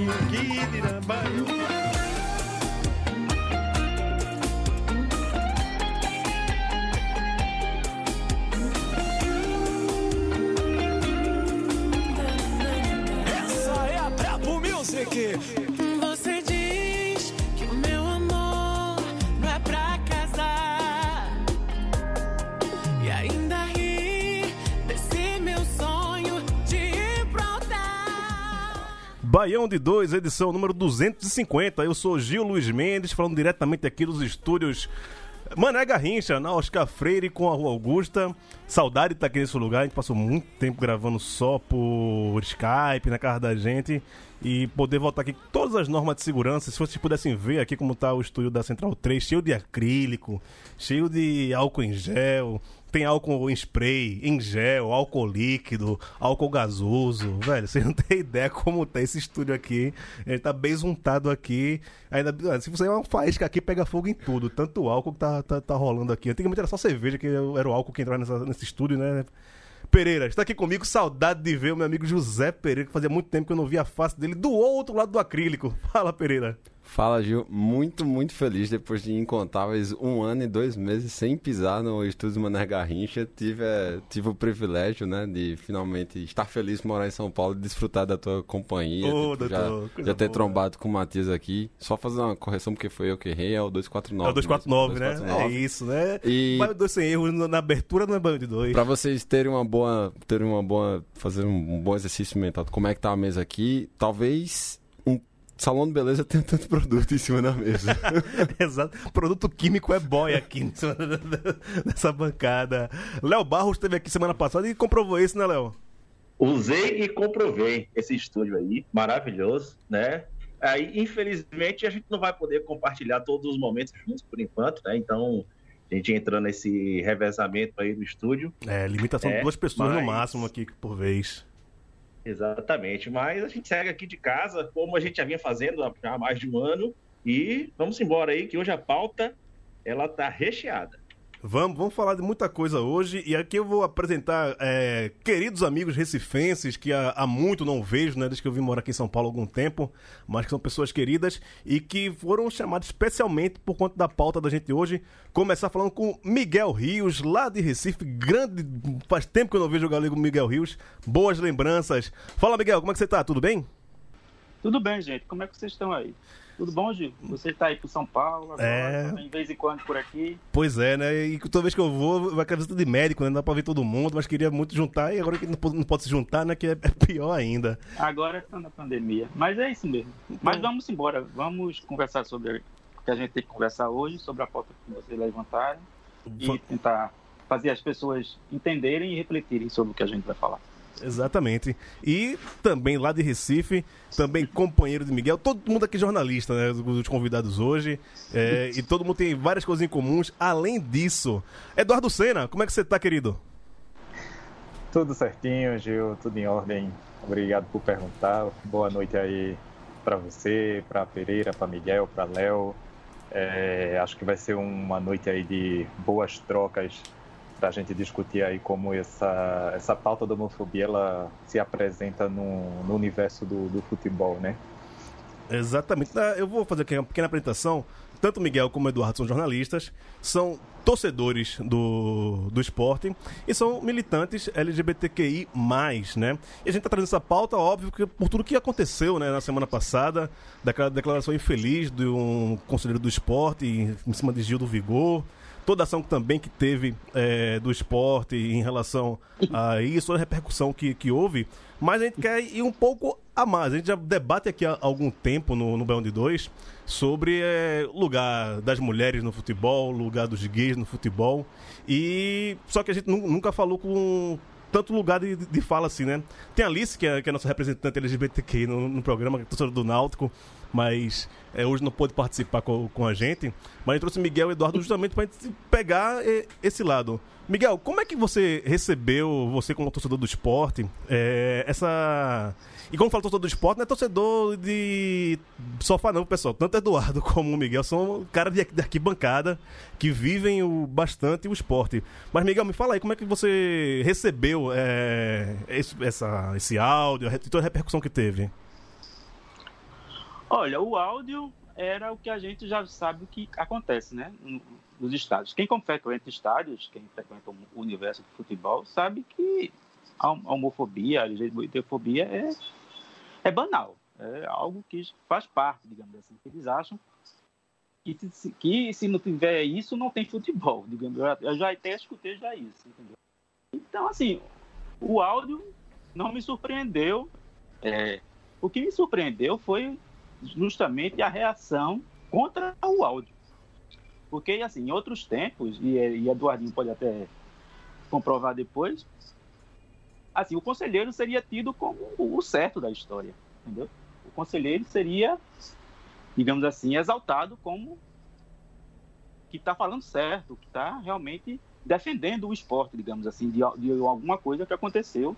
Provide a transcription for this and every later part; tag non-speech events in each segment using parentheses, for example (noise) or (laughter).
Sozinho, que dirá Baião de 2, edição número 250. Eu sou Gil Luiz Mendes, falando diretamente aqui dos estúdios Mané Garrincha, na Oscar Freire com a Rua Augusta. Saudade de estar aqui nesse lugar. A gente passou muito tempo gravando só por Skype, na casa da gente. E poder voltar aqui com todas as normas de segurança. Se vocês pudessem ver aqui como está o estúdio da Central 3, cheio de acrílico, cheio de álcool em gel. Tem álcool em spray, em gel, álcool líquido, álcool gasoso. Velho, vocês não têm ideia como tá esse estúdio aqui. Ele tá bem juntado aqui. Ainda, se você é uma faísca aqui, pega fogo em tudo. Tanto álcool que tá, tá, tá rolando aqui. Antigamente era só cerveja, que era o álcool que entrava nessa- nesse estúdio, né? Pereira, está aqui comigo, saudade de ver o meu amigo José Pereira, que fazia muito tempo que eu não via a face dele do outro lado do acrílico. (laughs) Fala, Pereira. Fala, Gil. Muito, muito feliz depois de incontáveis um ano e dois meses sem pisar no estúdio Mané Garrincha. Tive, eh, tive o privilégio, né, de finalmente estar feliz morar em São Paulo e desfrutar da tua companhia. Ô, Tipo, doutor, já, já ter boa. trombado com o Matias aqui. Só fazer uma correção porque foi eu que errei, é o 249. É o 249, mesmo, né? 249. É isso, né? E- de dois sem erros na abertura não é banho de dois. Pra vocês terem uma boa. Terem uma boa. Fazer um, bom exercício mental. Como é que tá a mesa aqui? Talvez salão de beleza tenha tanto produto em cima da mesa. (laughs) Exato. Produto químico é boy aqui em cima nessa bancada. Léo Barros esteve aqui semana passada e comprovou isso, né, Léo? Usei e comprovei esse estúdio aí, maravilhoso, né? Aí, infelizmente, a gente não vai poder compartilhar todos os momentos juntos por enquanto, né? Então, a gente entrou nesse revezamento aí do estúdio. É, limitação de É, duas pessoas no mas- máximo aqui por vez. Exatamente. Mas a gente segue aqui de casa, como a gente já vinha fazendo há mais de um ano. E vamos embora aí, que hoje a pauta, ela tá recheada. Vamos, vamos falar de muita coisa hoje e aqui eu vou apresentar é, queridos amigos recifenses que há, há muito não vejo, né, desde que eu vim morar aqui em São Paulo há algum tempo, mas que são pessoas queridas e que foram chamados especialmente por conta da pauta da gente hoje. Começar falando com Miguel Rios, lá de Recife, grande, faz tempo que eu não vejo o galego Miguel Rios, boas lembranças. Fala Miguel, como é que você tá? Tudo bem? Tudo bem, gente. Como é que vocês estão aí? Tudo bom, Gil? Você está aí pro São Paulo agora, É. de vez em quando por aqui. Pois é, né? E toda vez que eu vou, vai aquela visita de médico, né? Não dá pra ver todo mundo, mas queria muito juntar e agora que não pode, se juntar, né? Que é, é pior ainda. Agora está na pandemia. Mas é isso mesmo. Mas vamos embora. Vamos conversar sobre o que a gente tem que conversar hoje, sobre a pauta que vocês levantaram e tentar fazer as pessoas entenderem e refletirem sobre o que a gente vai falar. Exatamente. E também lá de Recife, também companheiro de Miguel, todo mundo aqui jornalista, né? Os convidados hoje. é, e todo mundo tem várias coisas em comuns. Além disso, Eduardo Sena, como é que você tá, querido? Tudo certinho, Gil, tudo em ordem. Obrigado por perguntar. Boa noite aí para você, para Pereira, para Miguel, para Léo. É, acho que vai ser uma noite aí de boas trocas para a gente discutir aí como essa, essa pauta da homofobia ela se apresenta no, no universo do, do futebol, né? Exatamente. Ah, Eu vou fazer aqui uma pequena apresentação. Tanto Miguel como Eduardo são jornalistas, são torcedores do, do esporte e são militantes LGBTQI+, né? E a gente tá trazendo essa pauta, óbvio, que por tudo que aconteceu né, na semana passada, daquela declaração infeliz de um conselheiro do esporte em cima de Gil do Vigor, toda a ação também que teve é, do esporte em relação a isso, a repercussão que, que houve, mas a gente quer ir um pouco a mais. A gente já debate aqui há algum tempo no, no de Dois sobre é, lugar das mulheres no futebol, lugar dos gays no futebol, e só que a gente nu- nunca falou com tanto lugar de, de fala assim, né? Tem a Alice, que é, que é a nossa representante LGBTQ no, no programa, torcedora do Náutico, mas é, hoje não pôde participar com, com a gente. Mas eu trouxe Miguel e Eduardo justamente para pegar e, esse lado. Miguel, como é que você recebeu, você como torcedor do esporte, é, essa. E como fala torcedor do esporte, não é torcedor de sofá, não, pessoal. Tanto Eduardo (laughs) como o Miguel são caras de arquibancada que vivem o, bastante o esporte. Mas, Miguel, me fala aí, como é que você recebeu é, esse, essa, esse áudio, toda a repercussão que teve? Olha, o áudio era o que a gente já sabe que acontece, né? Nos estádios. Quem frequenta estádios, quem frequenta o universo do futebol, sabe que a homofobia, a LGBTfobia é, é banal. É algo que faz parte, digamos assim, eles acham que, que se não tiver isso, não tem futebol, digamos. Eu já até escutei já isso, entendeu? Então, assim, o áudio não me surpreendeu. É, o que me surpreendeu foi justamente a reação contra o áudio. Porque, assim, em outros tempos, e, e Eduardinho pode até comprovar depois, assim, o conselheiro seria tido como o certo da história, entendeu? O conselheiro seria, digamos assim, exaltado como que está falando certo, que está realmente defendendo o esporte, digamos assim, de, de alguma coisa que aconteceu,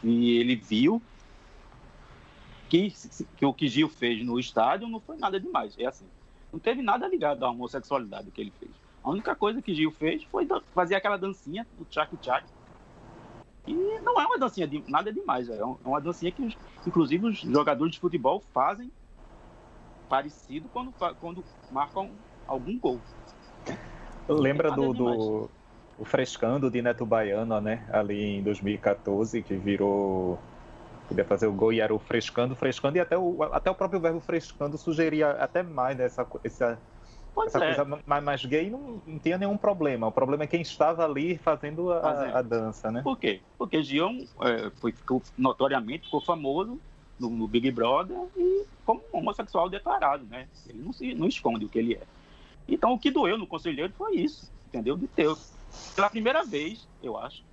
que ele viu, que, que o que Gil fez no estádio não foi nada demais. É assim, não teve nada ligado à homossexualidade que ele fez. A única coisa que Gil fez foi fazer aquela dancinha do tchac tchac. E não é uma dancinha de nada demais, é, é uma dancinha que, inclusive, os jogadores de futebol fazem parecido quando, quando marcam algum gol. Lembra do, do o frescando de Neto Baiano, né? Ali em 2014, que virou podia fazer o gol e era o frescando, frescando, e até o, até o próprio verbo frescando sugeria até mais dessa essa, essa é. coisa mais, mais gay, não, não tinha nenhum problema. O problema é quem estava ali fazendo a, a dança, né? Por quê? Porque Gion é, foi, ficou, notoriamente ficou famoso no, no, Big Brother e como homossexual declarado, né? Ele não, se, não esconde o que ele é. Então, o que doeu no conselheiro foi isso, entendeu? De ter, pela primeira vez, eu acho,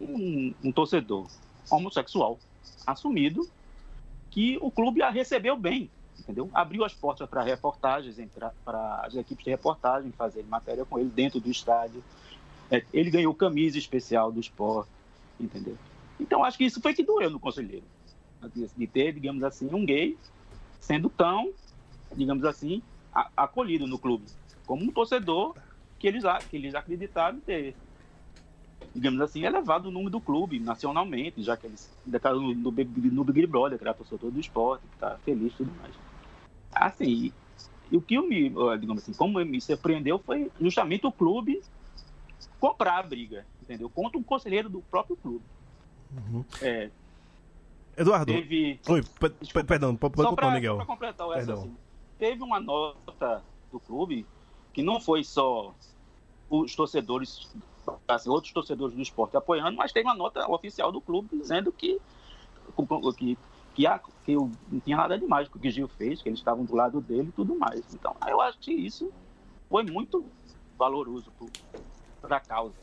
um, um torcedor homossexual assumido que o clube a recebeu bem, entendeu? Abriu as portas para reportagens, para as equipes de reportagem fazerem matéria com ele dentro do estádio. É, ele ganhou camisa especial do esporte, entendeu? Então acho que isso foi que doeu no conselheiro, de ter, digamos assim, um gay sendo tão, digamos assim, acolhido no clube, como um torcedor que eles, que eles acreditaram ter digamos assim, elevado o número do clube nacionalmente, já que eles declararam no, no, no Big Brother, que era torcedor do esporte, que está feliz e tudo mais. Assim, e o que me, digamos assim, como me surpreendeu foi justamente o clube comprar a briga, entendeu? Contra um conselheiro do próprio clube. Uhum. É, Eduardo. Teve... Oi, perdão, pode continuar, Miguel. Só para completar o assim, teve uma nota do clube que não foi só os torcedores assim, outros torcedores do esporte apoiando, mas tem uma nota oficial do clube dizendo que, que, que, a, que não tinha nada demais com o que Gil fez, que eles estavam do lado dele e tudo mais. Então, eu acho que isso foi muito valoroso para a causa.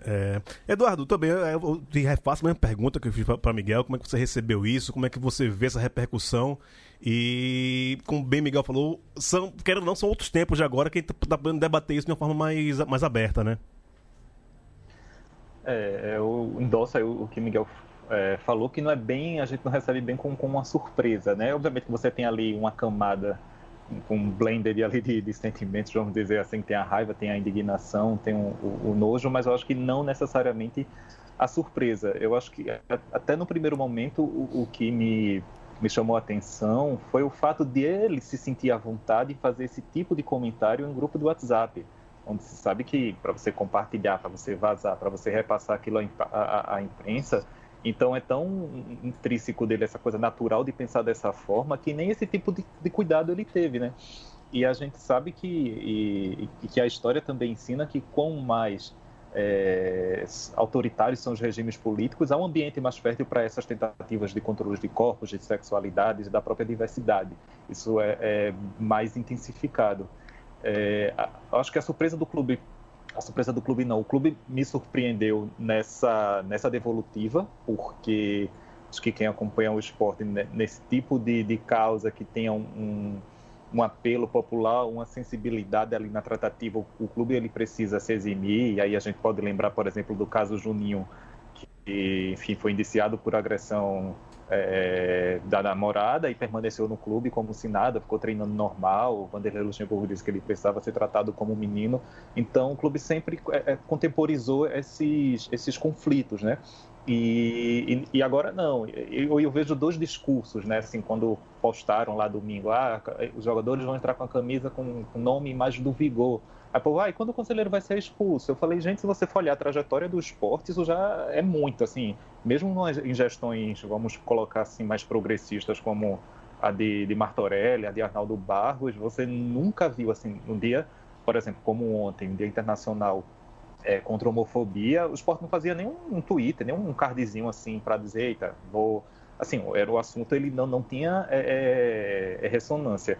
É, Eduardo, também eu te refaço a mesma pergunta que eu fiz para Miguel. Como é que você recebeu isso? Como é que você vê essa repercussão? E, como bem Miguel falou, são, quero ou não, são outros tempos de agora que a gente está podendo debater isso de uma forma mais, mais aberta, né? É, eu endosso aí o que Miguel é, falou, que não é bem, a gente não recebe bem com, com uma surpresa, né? Obviamente que você tem ali uma camada com um blender ali de, de, sentimentos, vamos dizer assim, tem a raiva, tem a indignação, tem o, o, o, nojo, mas eu acho que não necessariamente a surpresa. Eu acho que até no primeiro momento o, o que me, me chamou a atenção foi o fato de ele se sentir à vontade de fazer esse tipo de comentário em um grupo do WhatsApp onde se sabe que para você compartilhar, para você vazar, para você repassar aquilo à, imprensa, então é tão intrínseco dele essa coisa natural de pensar dessa forma que nem esse tipo de, de cuidado ele teve, né? E a gente sabe que, e, e que a história também ensina que quanto mais é, autoritários são os regimes políticos, há um ambiente mais fértil para essas tentativas de controle de corpos, de sexualidades, da própria diversidade. Isso é, é mais intensificado. É, acho que a surpresa do clube a surpresa do clube não. O clube me surpreendeu nessa, nessa devolutiva, porque acho que quem acompanha o esporte nesse tipo de, de causa que tenha um, um, um, apelo popular, uma sensibilidade ali na tratativa, o, clube ele precisa se eximir, e aí a gente pode lembrar, por exemplo, do caso Juninho, que enfim, foi indiciado por agressão é, da namorada e permaneceu no clube como se nada, ficou treinando normal. O Vanderlei Luxemburgo disse que ele precisava ser tratado como menino. Então, o clube sempre é, é, contemporizou esses, esses conflitos, né? E, e, e, agora não, eu, eu, vejo dois discursos, né? Assim, quando postaram lá domingo, ah, os jogadores vão entrar com a camisa com o nome e imagem do Vigor. Aí, pô, ah, quando o conselheiro vai ser expulso? Eu falei, gente, se você for olhar a trajetória do esporte, isso já é muito, assim, mesmo em gestões, vamos colocar assim, mais progressistas, como a de, de Martorelli, a de Arnaldo Barros, você nunca viu, assim, um dia, por exemplo, como ontem, um dia internacional é, contra a homofobia, o esporte não fazia nenhum um Twitter, nenhum cardzinho assim para dizer, eita, vou. Assim, era o assunto, ele não, não tinha é, é, é, ressonância.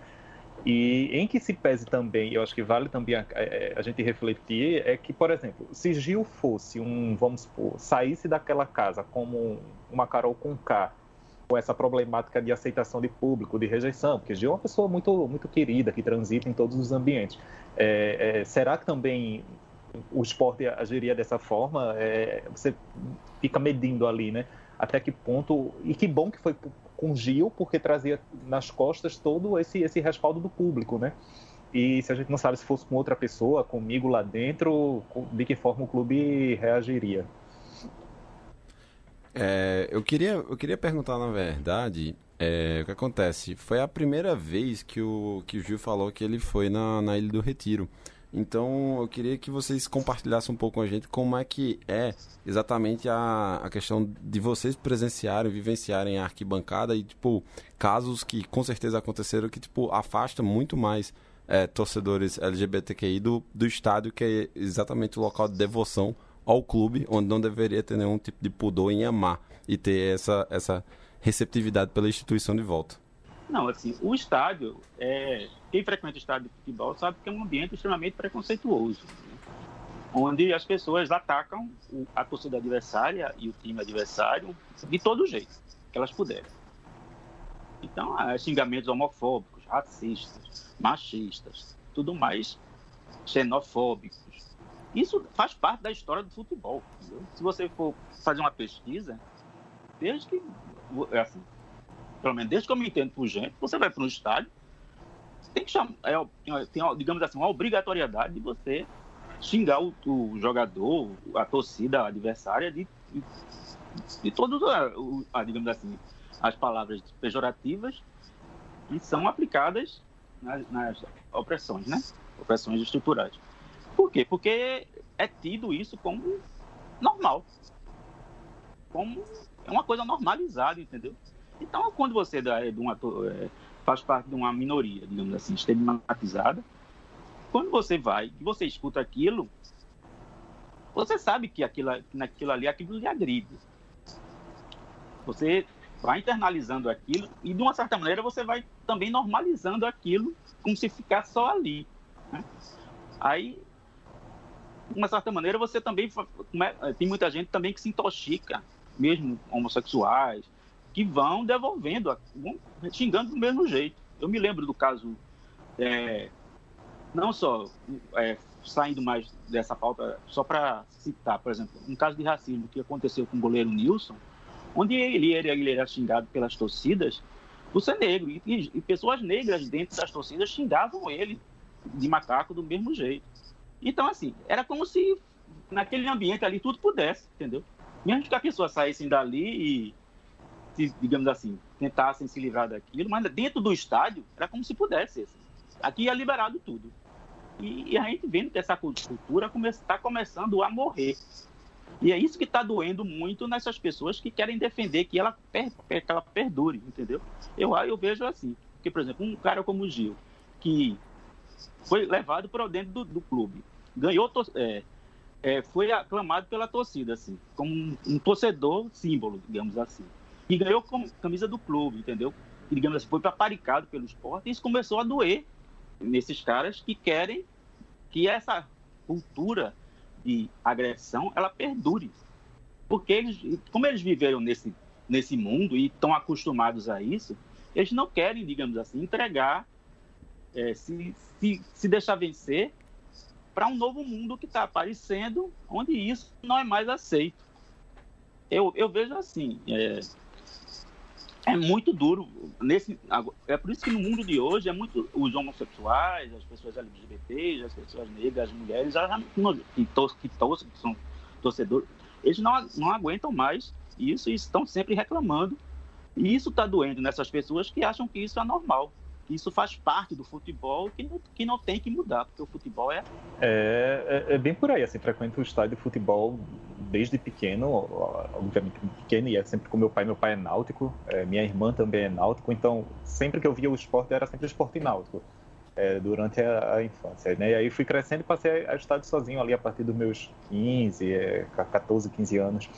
E em que se pese também, eu acho que vale também a, é, a, gente refletir, é que, por exemplo, se Gil fosse um, vamos supor, saísse daquela casa como uma Carol com K, com essa problemática de aceitação de público, de rejeição, porque Gil é uma pessoa muito, muito querida, que transita em todos os ambientes. É, é, será que também o esporte agiria dessa forma, é, você fica medindo ali, né? Até que ponto. E que bom que foi com Gil, porque trazia nas costas todo esse, esse respaldo do público, né? E se a gente não sabe se fosse com outra pessoa, comigo lá dentro, de que forma o clube reagiria? É, eu, queria, eu queria perguntar, na verdade, é, o que acontece? Foi a primeira vez que o, que o Gil falou que ele foi na, na Ilha do Retiro. Então eu queria que vocês compartilhassem um pouco com a gente como é que é exatamente a, a questão de vocês presenciarem, vivenciarem a arquibancada e, tipo, casos que com certeza aconteceram que, tipo, afasta muito mais é, torcedores LGBTQI do, do estádio, que é exatamente o local de devoção ao clube, onde não deveria ter nenhum tipo de pudor em amar e ter essa, essa receptividade pela instituição de volta. Não, assim, o estádio, é, quem frequenta o estádio de futebol sabe que é um ambiente extremamente preconceituoso, né? onde as pessoas atacam a torcida adversária e o time adversário de todo jeito que elas puderem. Então, há xingamentos homofóbicos, racistas, machistas, tudo mais xenofóbicos. Isso faz parte da história do futebol. Entendeu? Se você for fazer uma pesquisa, desde que assim, pelo menos desde que eu me entendo por gente, você vai para um estádio, tem que chamar, é, tem, digamos assim, uma obrigatoriedade de você xingar o, o jogador, a torcida adversária de, de, de todas, digamos assim, as palavras pejorativas que são aplicadas nas, nas opressões, né? Opressões estruturais. Por quê? Porque é tido isso como normal. Como é uma coisa normalizada, entendeu? Então, quando você é de uma, é, faz parte de uma minoria, digamos assim, estigmatizada, quando você vai e você escuta aquilo, você sabe que aquilo, naquilo ali, aquilo lhe agride. Você vai internalizando aquilo e, de uma certa maneira, você vai também normalizando aquilo como se ficasse só ali. Né? Aí, de uma certa maneira, você também... Tem muita gente também que se intoxica, mesmo homossexuais, que vão devolvendo, vão xingando do mesmo jeito. Eu me lembro do caso, é, não só é, saindo mais dessa pauta, só para citar, por exemplo, um caso de racismo que aconteceu com o goleiro Nilson, onde ele era, ele era xingado pelas torcidas por ser negro, e, e pessoas negras dentro das torcidas xingavam ele de macaco do mesmo jeito. Então, assim, era como se naquele ambiente ali tudo pudesse, entendeu? Mesmo que a pessoa saísse dali e digamos assim, tentassem se livrar daquilo, mas dentro do estádio era como se pudesse. Aqui é liberado tudo. E, e, a gente vendo que essa cultura está começando a morrer. E é isso que está doendo muito nessas pessoas que querem defender que ela, per, que ela perdure, entendeu? Eu, eu vejo assim. Porque, por exemplo, um cara como o Gil, que foi levado para dentro do, do clube, ganhou, é, é, foi aclamado pela torcida, assim, como um, um torcedor símbolo, digamos assim e ganhou com camisa do clube, entendeu? E, digamos assim, foi paparicado pelo esporte e isso começou a doer nesses caras que querem que essa cultura de agressão ela perdure. Porque eles, como eles viveram nesse, nesse mundo e estão acostumados a isso, eles não querem, digamos assim, entregar, é, se, se, se deixar vencer para um novo mundo que está aparecendo, onde isso não é mais aceito. Eu, eu vejo assim, é, é muito duro. Nesse, é por isso que no mundo de hoje é muito os homossexuais, as pessoas LGBTs, as pessoas negras, as mulheres, que, tor que torcem, que são torcedores, eles não, não aguentam mais isso e estão sempre reclamando. E isso está doendo nessas pessoas que acham que isso é normal que isso faz parte do futebol que não, que não tem que mudar, porque o futebol é... é... É, é bem por aí, assim, frequento o estádio de futebol desde pequeno, obviamente pequeno, e é sempre com meu pai, meu pai é náutico, é, minha irmã também é náutico, então sempre que eu via o esporte era sempre esporte náutico. É, durante a, infância. Né? E aí fui crescendo e passei a estádio sozinho ali a partir dos meus 15, é, 14, 15 anos.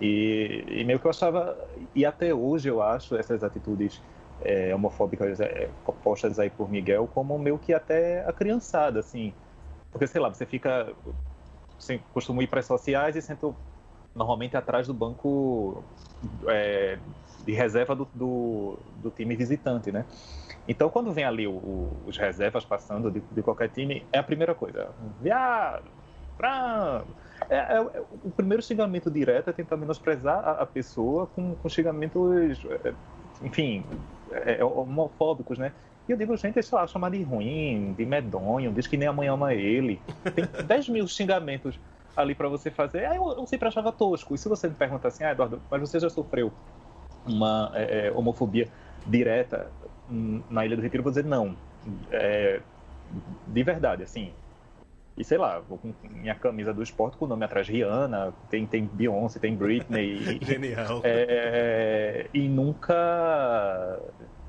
E, e, meio que eu achava, e até hoje eu acho essas atitudes é, homofóbicas é, postas aí por Miguel como meio que até a criançada, assim. Porque, sei lá, você fica... Você costuma ir para as sociais e senta normalmente atrás do banco é, de reserva do, do, do, time visitante, né? Então, quando vem ali o, o, os reservas passando de, de, qualquer time, é a primeira coisa. Viado! Frango! É, é, é, o primeiro xingamento direto é tentar menosprezar a, a pessoa com, com xingamentos, é, enfim, é, é, homofóbicos, né? E eu digo, gente, sei lá, chamar de ruim, de medonho, diz que nem amanhã ama ele. Tem (laughs) 10 mil xingamentos ali para você fazer. Aí eu, eu sempre achava tosco. E se você me pergunta assim, ah, Eduardo, mas você já sofreu uma é, é homofobia direta na Ilha do Retiro? Eu vou dizer não. É, de verdade, assim. E sei lá, vou com minha camisa do esporte com o nome atrás Rihanna, tem, tem Beyoncé, tem Britney. (laughs) Genial. É, e nunca.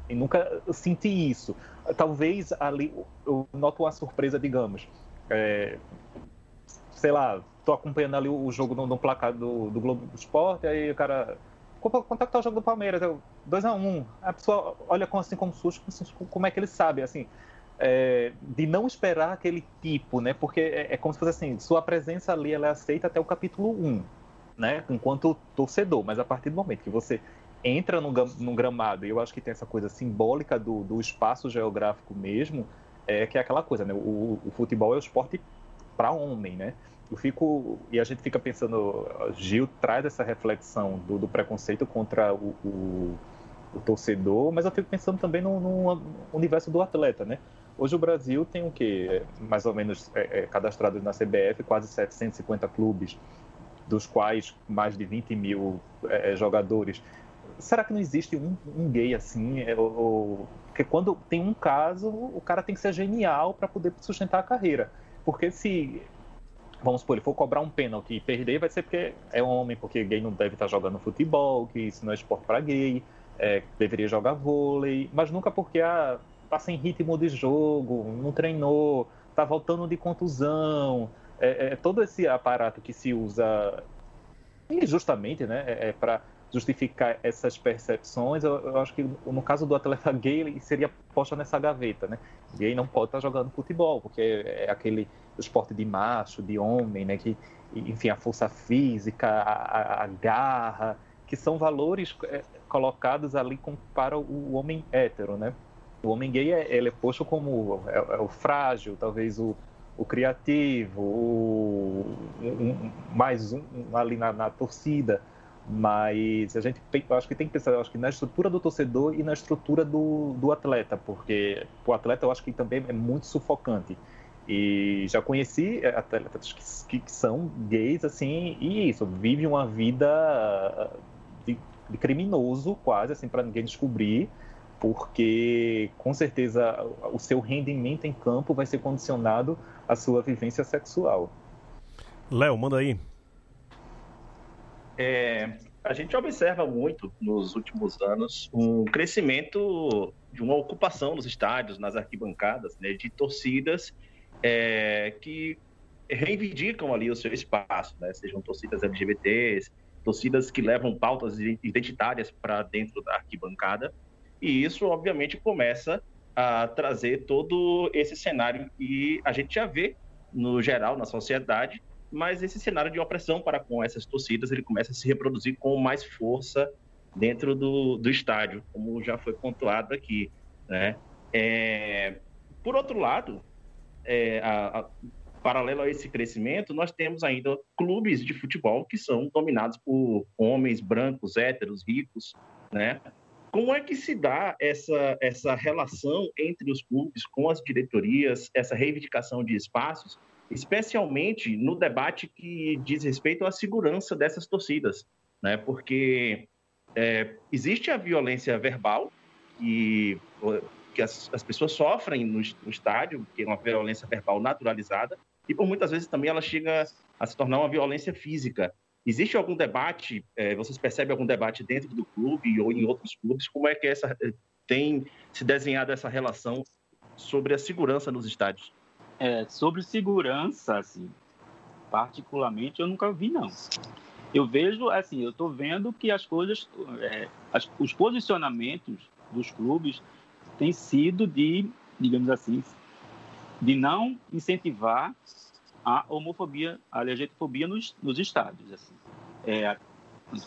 E nunca senti isso. Talvez ali eu noto uma surpresa, digamos. É, sei lá, tô acompanhando ali o jogo no, no placar do, do Globo Esporte, aí o cara. Quanto é que tá o jogo do Palmeiras? 2x1. Um. A pessoa olha com, assim como susto, como é que ele sabe? Assim, é, de não esperar aquele tipo, né? Porque é, é, como se fosse assim, sua presença ali ela é aceita até o capítulo 1, né? Enquanto torcedor, mas a partir do momento que você entra no gramado, e eu acho que tem essa coisa simbólica do, do espaço geográfico mesmo, é que é aquela coisa, né? O, o futebol é o esporte para homem, né? Eu fico e a gente fica pensando, Gil traz essa reflexão do, do preconceito contra o, o, o, torcedor, mas eu fico pensando também no, no universo do atleta, né? Hoje o Brasil tem o quê? Mais ou menos é, é, cadastrados na CBF, quase 750 clubes, dos quais mais de 20 mil é, é, jogadores. Será que não existe um, um gay assim? É, ou, porque quando tem um caso, o cara tem que ser genial para poder sustentar a carreira. Porque se, vamos supor, ele for cobrar um pênalti e perder, vai ser porque é homem, porque gay não deve estar jogando futebol, que isso não é esporte para gay, é, deveria jogar vôlei, mas nunca porque ah, tá sem ritmo de jogo, não treinou, tá voltando de contusão. É, é todo esse aparato que se usa injustamente, né, é, é para justificar essas percepções. Eu, eu, acho que no caso do atleta gay ele seria posto nessa gaveta, né? Gay não pode estar tá jogando futebol porque é aquele esporte de macho, de homem, né? Que enfim a força física, a, a garra, que são valores é, colocados ali para o homem hétero, né? o homem gay é, ele é posto como é, é o frágil, talvez o, o criativo, o, um, mais um ali na, na, torcida. Mas a gente acho que tem que pensar acho que na estrutura do torcedor e na estrutura do, do atleta, porque o atleta eu acho que também é muito sufocante. E já conheci atletas que, que são gays, assim, e isso, vive uma vida de, de criminoso, quase, assim, para ninguém descobrir porque com certeza o seu rendimento em campo vai ser condicionado à sua vivência sexual. Léo, manda aí. É, a gente observa muito nos últimos anos um crescimento de uma ocupação nos estádios, nas arquibancadas, né, de torcidas é, que reivindicam ali o seu espaço, né, sejam torcidas LGBTs, torcidas que levam pautas identitárias para dentro da arquibancada. E isso, obviamente, começa a trazer todo esse cenário e a gente já vê, no geral, na sociedade, mas esse cenário de opressão para com essas torcidas ele começa a se reproduzir com mais força dentro do, do estádio, como já foi pontuado aqui, né? É, por outro lado, é, a, a, paralelo a esse crescimento, nós temos ainda clubes de futebol que são dominados por homens brancos, héteros, ricos, né? Como é que se dá essa, essa relação entre os clubes com as diretorias, essa reivindicação de espaços, especialmente no debate que diz respeito à segurança dessas torcidas? Né? Porque é, existe a violência verbal, que, que as, as pessoas sofrem no, no estádio, que é uma violência verbal naturalizada, e por muitas vezes também ela chega a se tornar uma violência física. Existe algum debate, é, vocês percebem algum debate dentro do clube ou em outros clubes? Como é que essa, é, tem se desenhado essa relação sobre a segurança nos estádios? É, sobre segurança, assim, particularmente eu nunca vi, não. Eu vejo, assim, eu estou vendo que as coisas, é, as, os posicionamentos dos clubes têm sido de, digamos assim, de não incentivar a homofobia, a LGBTfobia nos, nos estádios. Assim. É,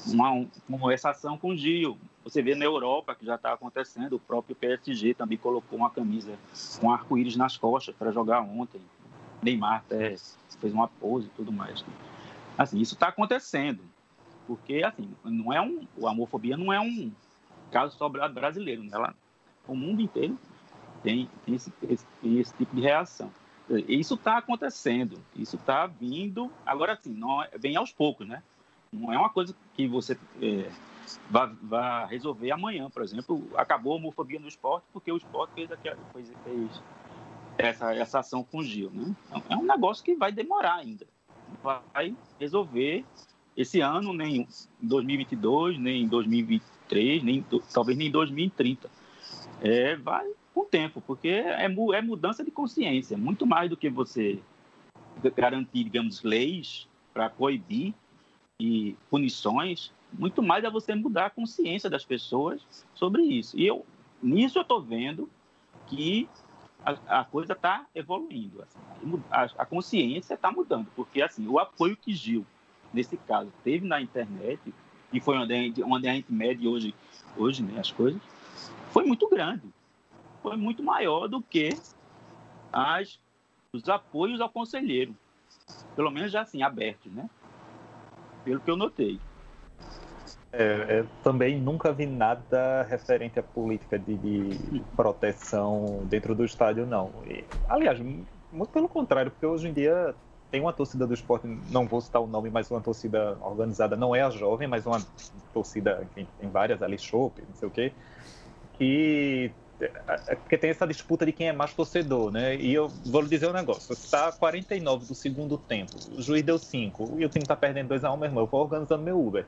uma, uma, essa ação com o Gil. Você vê na Europa que já está acontecendo, o próprio PSG também colocou uma camisa com arco-íris nas costas para jogar ontem. Neymar até fez uma pose e tudo mais. Assim, isso está acontecendo. Porque, assim, não é um, a homofobia não é um caso só brasileiro. Né? Ela, o mundo inteiro tem, tem esse, esse, esse tipo de reação. Isso está acontecendo, isso está vindo. Agora, sim, não, é, vem aos poucos, né? Não é uma coisa que você é, vai, vai, resolver amanhã, por exemplo. Acabou a homofobia no esporte porque o esporte fez, aqui, fez, fez essa, essa ação com o Gil, né? É um negócio que vai demorar ainda. Vai resolver esse ano, nem em 2022, nem em 2023, nem, talvez nem em 2030. É, vai com o tempo, porque é, é mudança de consciência, muito mais do que você garantir, digamos, leis para coibir e punições, muito mais é você mudar a consciência das pessoas sobre isso. E eu, nisso eu estou vendo que a, a coisa está evoluindo. Assim, a, a, consciência está mudando, porque assim o apoio que Gil, nesse caso, teve na internet, e foi onde a gente, onde a gente mede hoje, hoje né, as coisas, foi muito grande foi muito maior do que as, os apoios ao conselheiro. Pelo menos já assim, abertos, né? Pelo que eu notei. É, também nunca vi nada referente à política de, de proteção dentro do estádio, não. E, aliás, muito pelo contrário, porque hoje em dia tem uma torcida do esporte, não vou citar o nome, mas uma torcida organizada, não é a jovem, mas uma torcida, tem várias ali, Chopp, não sei o quê, que é, é porque tem essa disputa de quem é mais torcedor, né? E eu vou lhe dizer um negócio: está 49 do segundo tempo, o juiz deu 5 e o time está perdendo 2 a 1 meu irmão. Eu vou organizando meu Uber.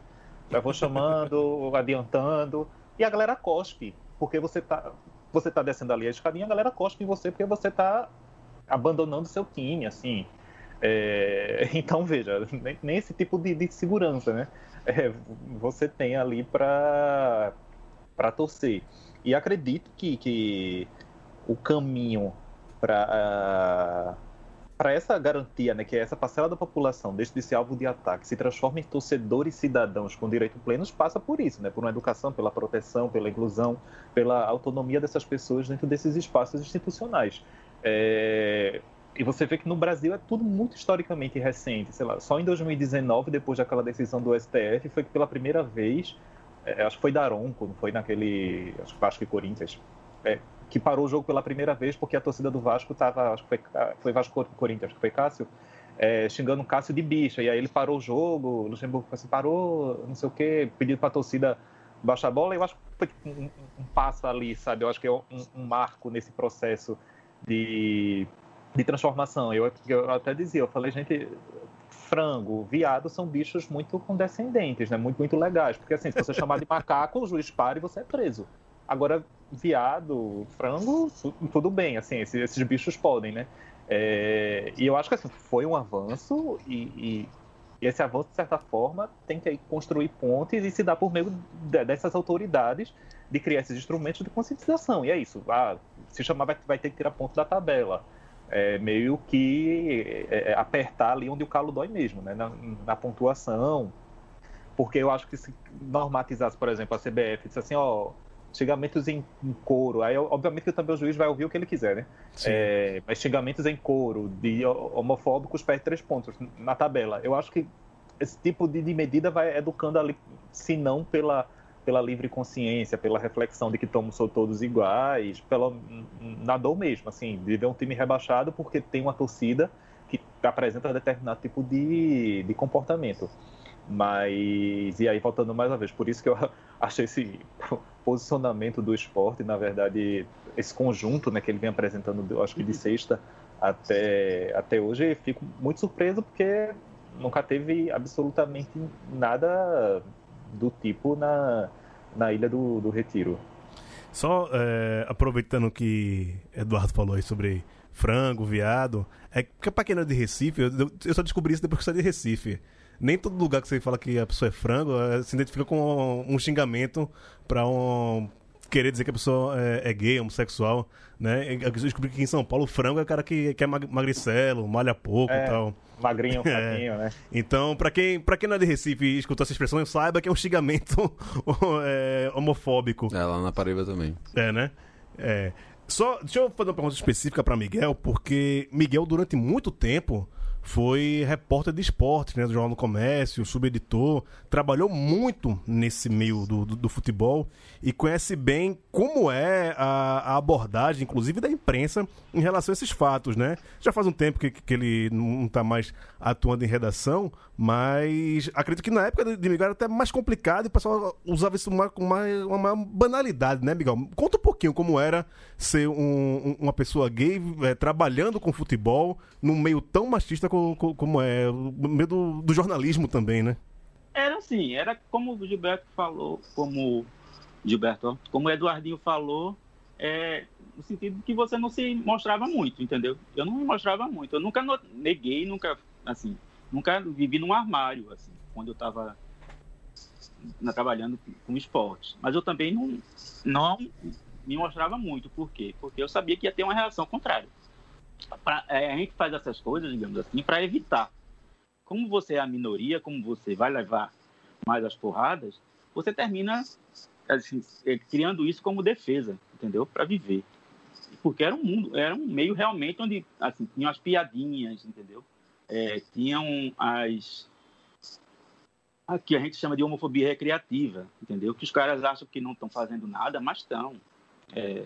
Eu vou chamando, adiantando, e a galera cospe, porque você está você tá descendo ali a escadinha, a galera cospe em você porque você está abandonando seu time, assim. É, (laughs) então, veja, nem, nem esse tipo de, de segurança, né? É, você tem ali para torcer. E acredito que, que o caminho para para essa garantia, né, que é essa parcela da população deixe de ser alvo de ataque, se transforma em torcedores cidadãos com direitos plenos, passa por isso, né, por uma educação, pela proteção, pela inclusão, pela autonomia dessas pessoas dentro desses espaços institucionais. É... E você vê que no Brasil é tudo muito historicamente recente, sei lá, só em 2019, depois daquela decisão do STF, foi que pela primeira vez é, acho que foi Daronco, não foi naquele. Acho que Corinthians. É, que parou o jogo pela primeira vez porque a torcida do Vasco estava. Acho que foi, foi Vasco Corinthians, acho que foi Cássio. É, xingando o Cássio de bicha. E aí ele parou o jogo, o Luxemburgo assim, parou, não sei o quê, pedindo para a torcida baixar a bola. Eu acho que foi tipo, um, um, passo ali, sabe? Eu acho que é um, um marco nesse processo de, de transformação. Eu, eu até dizia, eu falei, gente, frango, viado são bichos muito condescendentes, né? Muito, muito legais. Porque assim, se você chamar de macaco, o juiz para e você é preso. Agora, viado, frango, tudo bem, assim, esses, esses bichos podem, né? É, e eu acho que assim, foi um avanço e, e, esse avanço, de certa forma, tem que construir pontes e se dar por meio de, dessas autoridades de criar esses instrumentos de conscientização. E é isso. Ah, se chamar, vai, vai ter que tirar ponto da tabela. é meio que é, é, apertar ali onde o calo dói mesmo, né? Na, na, pontuação. Porque eu acho que se normatizasse, por exemplo, a CBF, disse assim, ó, xingamentos em, em coro, aí obviamente que também o juiz vai ouvir o que ele quiser, né? É, mas xingamentos em coro, de homofóbicos perde três pontos na tabela. Eu acho que esse tipo de, de medida vai educando ali, se não pela pela livre consciência, pela reflexão de que somos todos iguais, pela, na dor mesmo, assim, de ver um time rebaixado porque tem uma torcida que apresenta determinado tipo de, de comportamento. Mas, e aí voltando mais uma vez, por isso que eu (laughs) achei esse posicionamento do esporte, na verdade, esse conjunto né, que ele vem apresentando, acho que de sexta até, até hoje, fico muito surpreso porque nunca teve absolutamente nada do tipo na, na Ilha do, do Retiro. Só é, aproveitando que Eduardo falou aí sobre frango, viado, é que pra quem não é de Recife, eu, eu só descobri isso depois que saí de Recife. Nem todo lugar que você fala que a pessoa é frango é, se identifica com um, um xingamento para um, querer dizer que a pessoa é, é gay, homossexual, né? Eu descobri que em São Paulo o frango é o cara que, que é magricelo, malha pouco e é, tal. Magrinho, (laughs) fraquinho, é. né? Então, pra quem, pra quem não é de Recife e escutou essa expressão, saiba que é um xingamento (laughs) é, homofóbico. É, lá na Paraíba também. É, né? É. Só, deixa eu fazer uma pergunta específica para Miguel, porque Miguel, durante muito tempo, foi repórter de esporte, né, do Jornal do Comércio, subeditor, trabalhou muito nesse meio do, do, do, futebol e conhece bem como é a, a, abordagem, inclusive da imprensa, em relação a esses fatos, né? Já faz um tempo que, que ele não está mais atuando em redação, mas acredito que na época de Miguel era até mais complicado e o pessoal usava isso com uma, uma, uma, banalidade, né, Miguel? Conta um pouquinho como era ser um, uma pessoa gay é, trabalhando com futebol num meio tão machista como, como é, no meio do, do jornalismo também, né? Era assim, era como o Gilberto falou, como Gilberto, como o Eduardinho falou, é, no sentido que você não se mostrava muito, entendeu? Eu não me mostrava muito, eu nunca neguei, nunca, assim, nunca vivi num armário, assim, quando eu estava trabalhando com esporte. Mas eu também não, não me mostrava muito, por quê? Porque eu sabia que ia ter uma reação contrária. Pra, é, a gente faz essas coisas, digamos assim, para evitar. Como você é a minoria, como você vai levar mais as porradas, você termina assim, é, criando isso como defesa, entendeu? Para viver. Porque era um mundo, era um meio realmente onde assim, tinham as piadinhas, entendeu? É, tinham as. Aqui a gente chama de homofobia recreativa, entendeu? Que os caras acham que não estão fazendo nada, mas estão. É,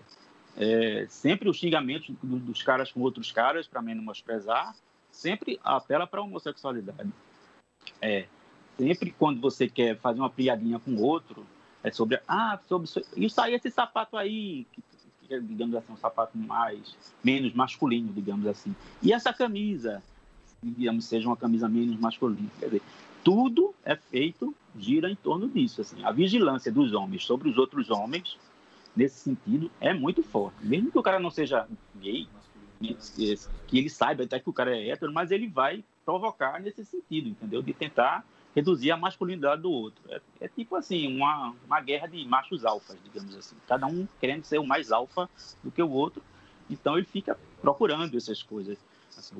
é, sempre os xingamentos dos caras com outros caras, para menosprezar, sempre apela para a homossexualidade. É, sempre quando você quer fazer uma piadinha com outro, é sobre, ah, sobre, e sair esse sapato aí, que, que é, digamos assim, um sapato mais, menos masculino, digamos assim. E essa camisa, digamos, seja uma camisa menos masculina. Quer dizer, tudo é feito, gira em torno disso. Assim. A vigilância dos homens sobre os outros homens nesse sentido, é muito forte. Mesmo que o cara não seja gay, que ele saiba até que o cara é hétero, mas ele vai provocar nesse sentido, entendeu? De tentar reduzir a masculinidade do outro. É, é tipo assim, uma, uma guerra de machos alfas, digamos assim. Cada um querendo ser o mais alfa do que o outro. Então ele fica procurando essas coisas. Assim,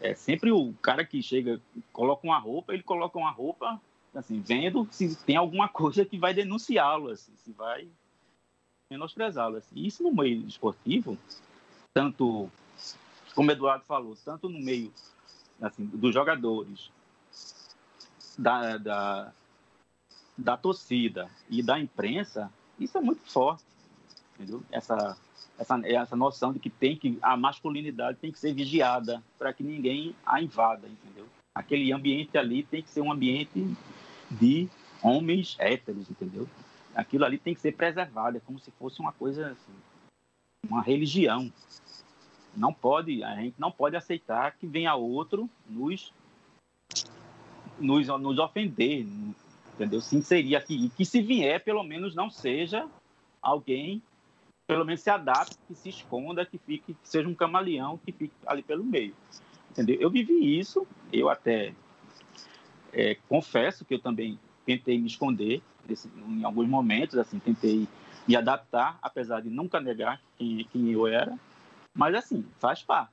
é sempre o cara que chega, coloca uma roupa, ele coloca uma roupa, assim, vendo se tem alguma coisa que vai denunciá-lo, assim, se vai menosprezá-las. E isso no meio esportivo, tanto, como o Eduardo falou, tanto no meio assim, dos jogadores, da, da, da torcida e da imprensa, isso é muito forte. Entendeu? Essa, essa, essa noção de que tem que a masculinidade tem que ser vigiada para que ninguém a invada, entendeu? Aquele ambiente ali tem que ser um ambiente de homens héteros, entendeu? aquilo ali tem que ser preservado, é como se fosse uma coisa assim, uma religião. Não pode, a gente não pode aceitar que venha outro nos nos, nos ofender, entendeu? Se inserir aqui que se vier, pelo menos não seja alguém, pelo menos se adapte, que se esconda, que fique, que seja um camaleão que fique ali pelo meio, entendeu? Eu vivi isso, eu até é, confesso que eu também tentei me esconder desse, em alguns momentos, assim, tentei me adaptar, apesar de nunca negar quem, quem eu era. Mas, assim, faz parte.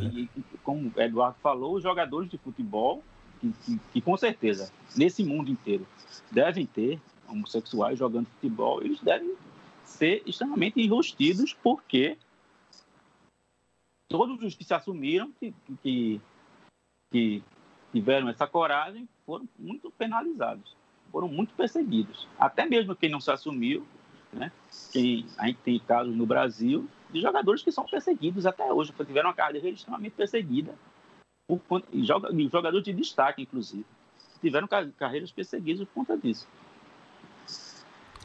E, como o Eduardo falou, os jogadores de futebol, que, que, que com certeza, nesse mundo inteiro, devem ter homossexuais jogando futebol, eles devem ser extremamente enrustidos, porque todos os que se assumiram, que, que, que tiveram essa coragem, foram muito penalizados, foram muito perseguidos. Até mesmo quem não se assumiu, né? Quem, a gente tem casos no Brasil de jogadores que são perseguidos até hoje, porque tiveram uma carreira extremamente perseguida, por, jogadores de destaque, inclusive, tiveram carreiras perseguidas por conta disso.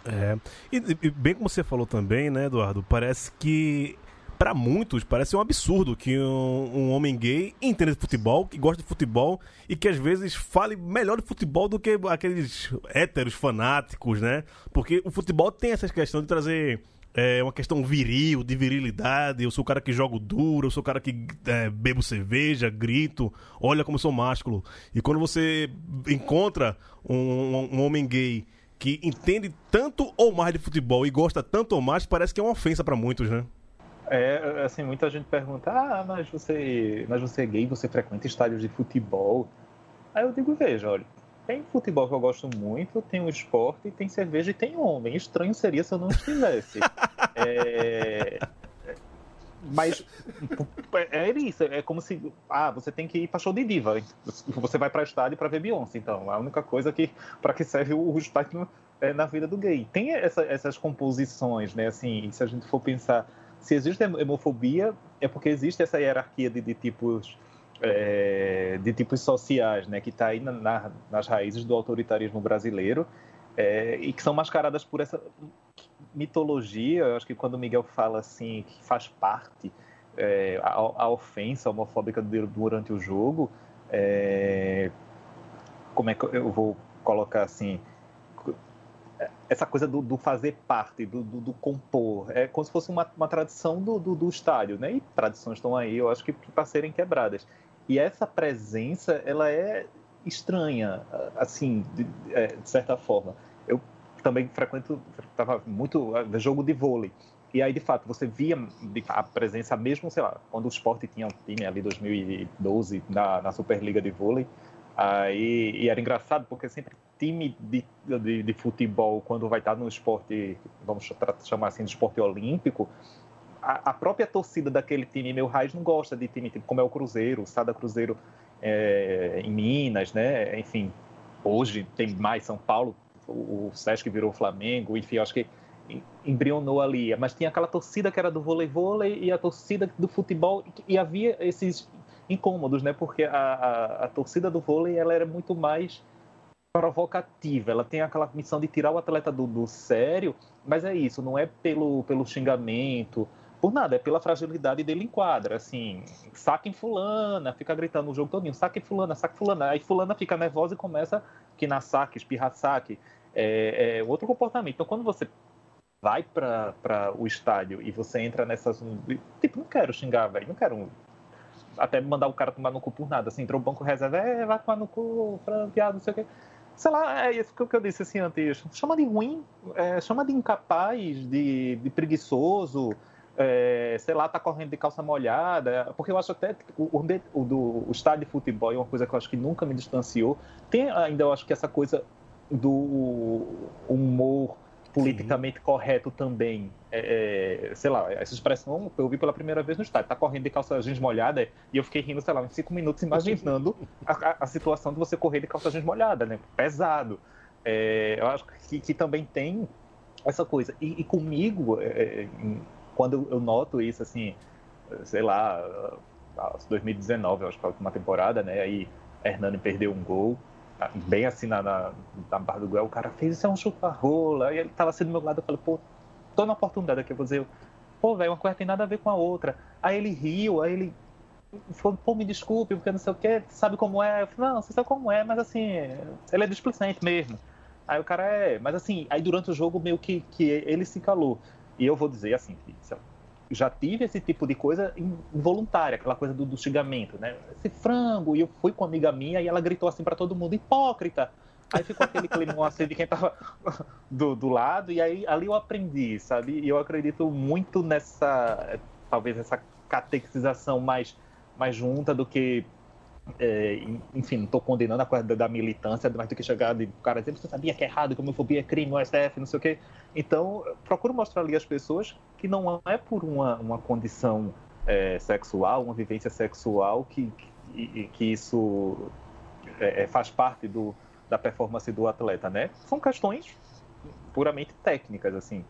É. E, e, bem como você falou também, né, Eduardo? Parece que para muitos parece um absurdo que um, um, homem gay entenda de futebol, que gosta de futebol e que às vezes fale melhor de futebol do que aqueles héteros fanáticos, né? Porque o futebol tem essa questão de trazer é, uma questão viril, de virilidade. Eu sou o cara que jogo duro, eu sou o cara que é, bebo cerveja, grito, olha como eu sou másculo. E quando você encontra um, um, um homem gay que entende tanto ou mais de futebol e gosta tanto ou mais, parece que é uma ofensa para muitos, né? É, assim, muita gente pergunta: "Ah, mas você, mas você é gay, você frequenta estádios de futebol?" Aí eu digo: "Veja, olha, tem futebol que eu gosto muito, tem o esporte, tem cerveja e tem homem. Estranho seria se eu não estivesse. (laughs) é, mas é isso, é como se ah, você tem que ir para show de diva. Você vai para estádio para ver Beyoncé, então. É a única coisa que para que serve o estádio é na vida do gay. Tem essa, essas composições, né? Assim, se a gente for pensar, se existe homofobia, é porque existe essa hierarquia de, de tipos é, de tipos sociais, né? Que está aí na, na, nas raízes do autoritarismo brasileiro é, e que são mascaradas por essa mitologia, eu acho que quando o Miguel fala assim, que faz parte é, a, a, ofensa homofóbica durante o jogo, é, como é que eu vou colocar assim? Essa coisa do, do fazer parte, do, do, do, compor, é como se fosse uma, uma tradição do, estádio, né? E tradições estão aí, eu acho que para serem quebradas. E essa presença, ela é estranha, assim, de, é, de certa forma eu também frequento, estava muito jogo de vôlei. E aí, de fato, você via a presença mesmo, sei lá, quando o esporte tinha um time ali 2012 na, na Superliga de vôlei. Aí, e era engraçado porque sempre time de, de, de, futebol, quando vai estar no esporte, vamos chamar assim, de esporte olímpico, a, a, própria torcida daquele time, meu raiz, não gosta de time tipo, como é o Cruzeiro, o Sada Cruzeiro é, em Minas, né? Enfim, hoje tem mais São Paulo, o Sesc virou Flamengo, enfim, acho que embrionou ali. Mas tinha aquela torcida que era do vôlei-vôlei e a torcida do futebol, e havia esses incômodos, né? Porque a, a, a torcida do vôlei ela era muito mais provocativa, ela tem aquela missão de tirar o atleta do, do sério, mas é isso, não é pelo, pelo xingamento, por nada, é pela fragilidade dele em quadra, assim, saquem fulana, fica gritando o jogo todinho, saque fulana, saque fulana, aí fulana fica nervosa e começa que na saque, espirrar saque, é, é outro comportamento. Então, quando você vai para o estádio e você entra nessas. Tipo, não quero xingar, velho, não quero até mandar o cara tomar no cu por nada. Assim, entrou o banco reserva, é, vai tomar no cu, viado, não sei o quê. Sei lá, é isso que eu disse assim antes. Chama de ruim, é, chama de incapaz, de, de preguiçoso, é, sei lá, tá correndo de calça molhada, porque eu acho até o, o, o, do, o estádio de futebol é uma coisa que eu acho que nunca me distanciou. Tem ainda, eu acho que essa coisa do humor politicamente Sim. correto também. É, é, sei lá, essa expressão eu vi pela primeira vez no estádio. Tá correndo de calça jeans molhada e eu fiquei rindo, sei lá, uns cinco minutos imaginando a, a, situação de você correr de calça jeans molhada, né? Pesado. É, eu acho que, que, também tem essa coisa. E, e comigo, é, quando eu noto isso, assim, sei lá, 2019, eu acho que a última temporada, né? Aí Hernani perdeu um gol bem assim na, na, na barra do gol, o cara fez, isso é um chupa-rola. E ele tava assim do meu lado, eu falei, pô, tô na oportunidade aqui, eu vou dizer, pô, velho, uma coisa tem nada a ver com a outra. Aí ele riu, aí ele falou, pô, me desculpe, porque não sei o que, sabe como é? Eu falei, não, você sabe como é, mas assim, ele é displicente mesmo. Aí o cara é, mas assim, aí durante o jogo meio que, que ele se calou. E eu vou dizer assim, já tive esse tipo de coisa involuntária, aquela coisa do, do xingamento, né? Esse frango, e eu fui com uma amiga minha e ela gritou assim para todo mundo, hipócrita! Aí ficou aquele (laughs) clima assim de quem tava (laughs) do, do lado, e aí ali eu aprendi, sabe? E eu acredito muito nessa, talvez essa catequização mais mais junta do que é, enfim, não estou condenando a coisa da militância, mas do que chegar de cara dizendo, você sabia que é errado, que homofobia é crime, o STF, não sei o quê. Então, procuro mostrar ali às pessoas que não é por uma, uma condição é, sexual, uma vivência sexual, que, que, que isso é, é, faz parte do, da performance do atleta, né? São questões puramente técnicas, assim.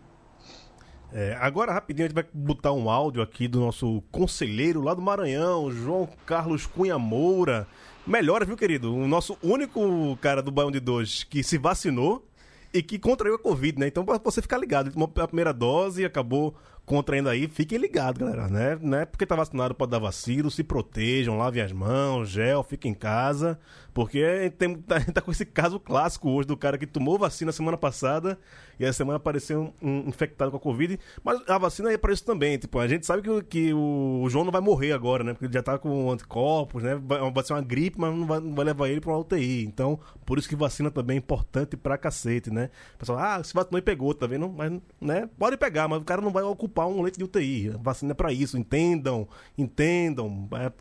É, agora, rapidinho, a gente vai botar um áudio aqui do nosso conselheiro lá do Maranhão, João Carlos Cunha Moura. Melhor, viu, querido? O nosso único cara do Baião de Dois que se vacinou e que contraiu a Covid, né? Então, pra você ficar ligado, ele tomou a primeira dose e acabou contraindo aí, fiquem ligados, galera, né? Não é porque tá vacinado pode dar vacilo, se protejam, lavem as mãos, gel, fiquem em casa, porque tem, tá, tá, com esse caso clássico hoje do cara que tomou vacina semana passada e essa semana apareceu um infectado com a Covid, mas a vacina é para isso também, tipo, a gente sabe que, que o, João não vai morrer agora, né? Porque ele já tá com anticorpos, né? Vai, vai ser uma gripe, mas não vai, não vai levar ele pra uma UTI, então, por isso que vacina também é importante pra cacete, né? O pessoal, ah, se vacinou e pegou, tá vendo? Mas, né? Pode pegar, mas o cara não vai ocupar um leite de UTI. A vacina é para isso, entendam, entendam. É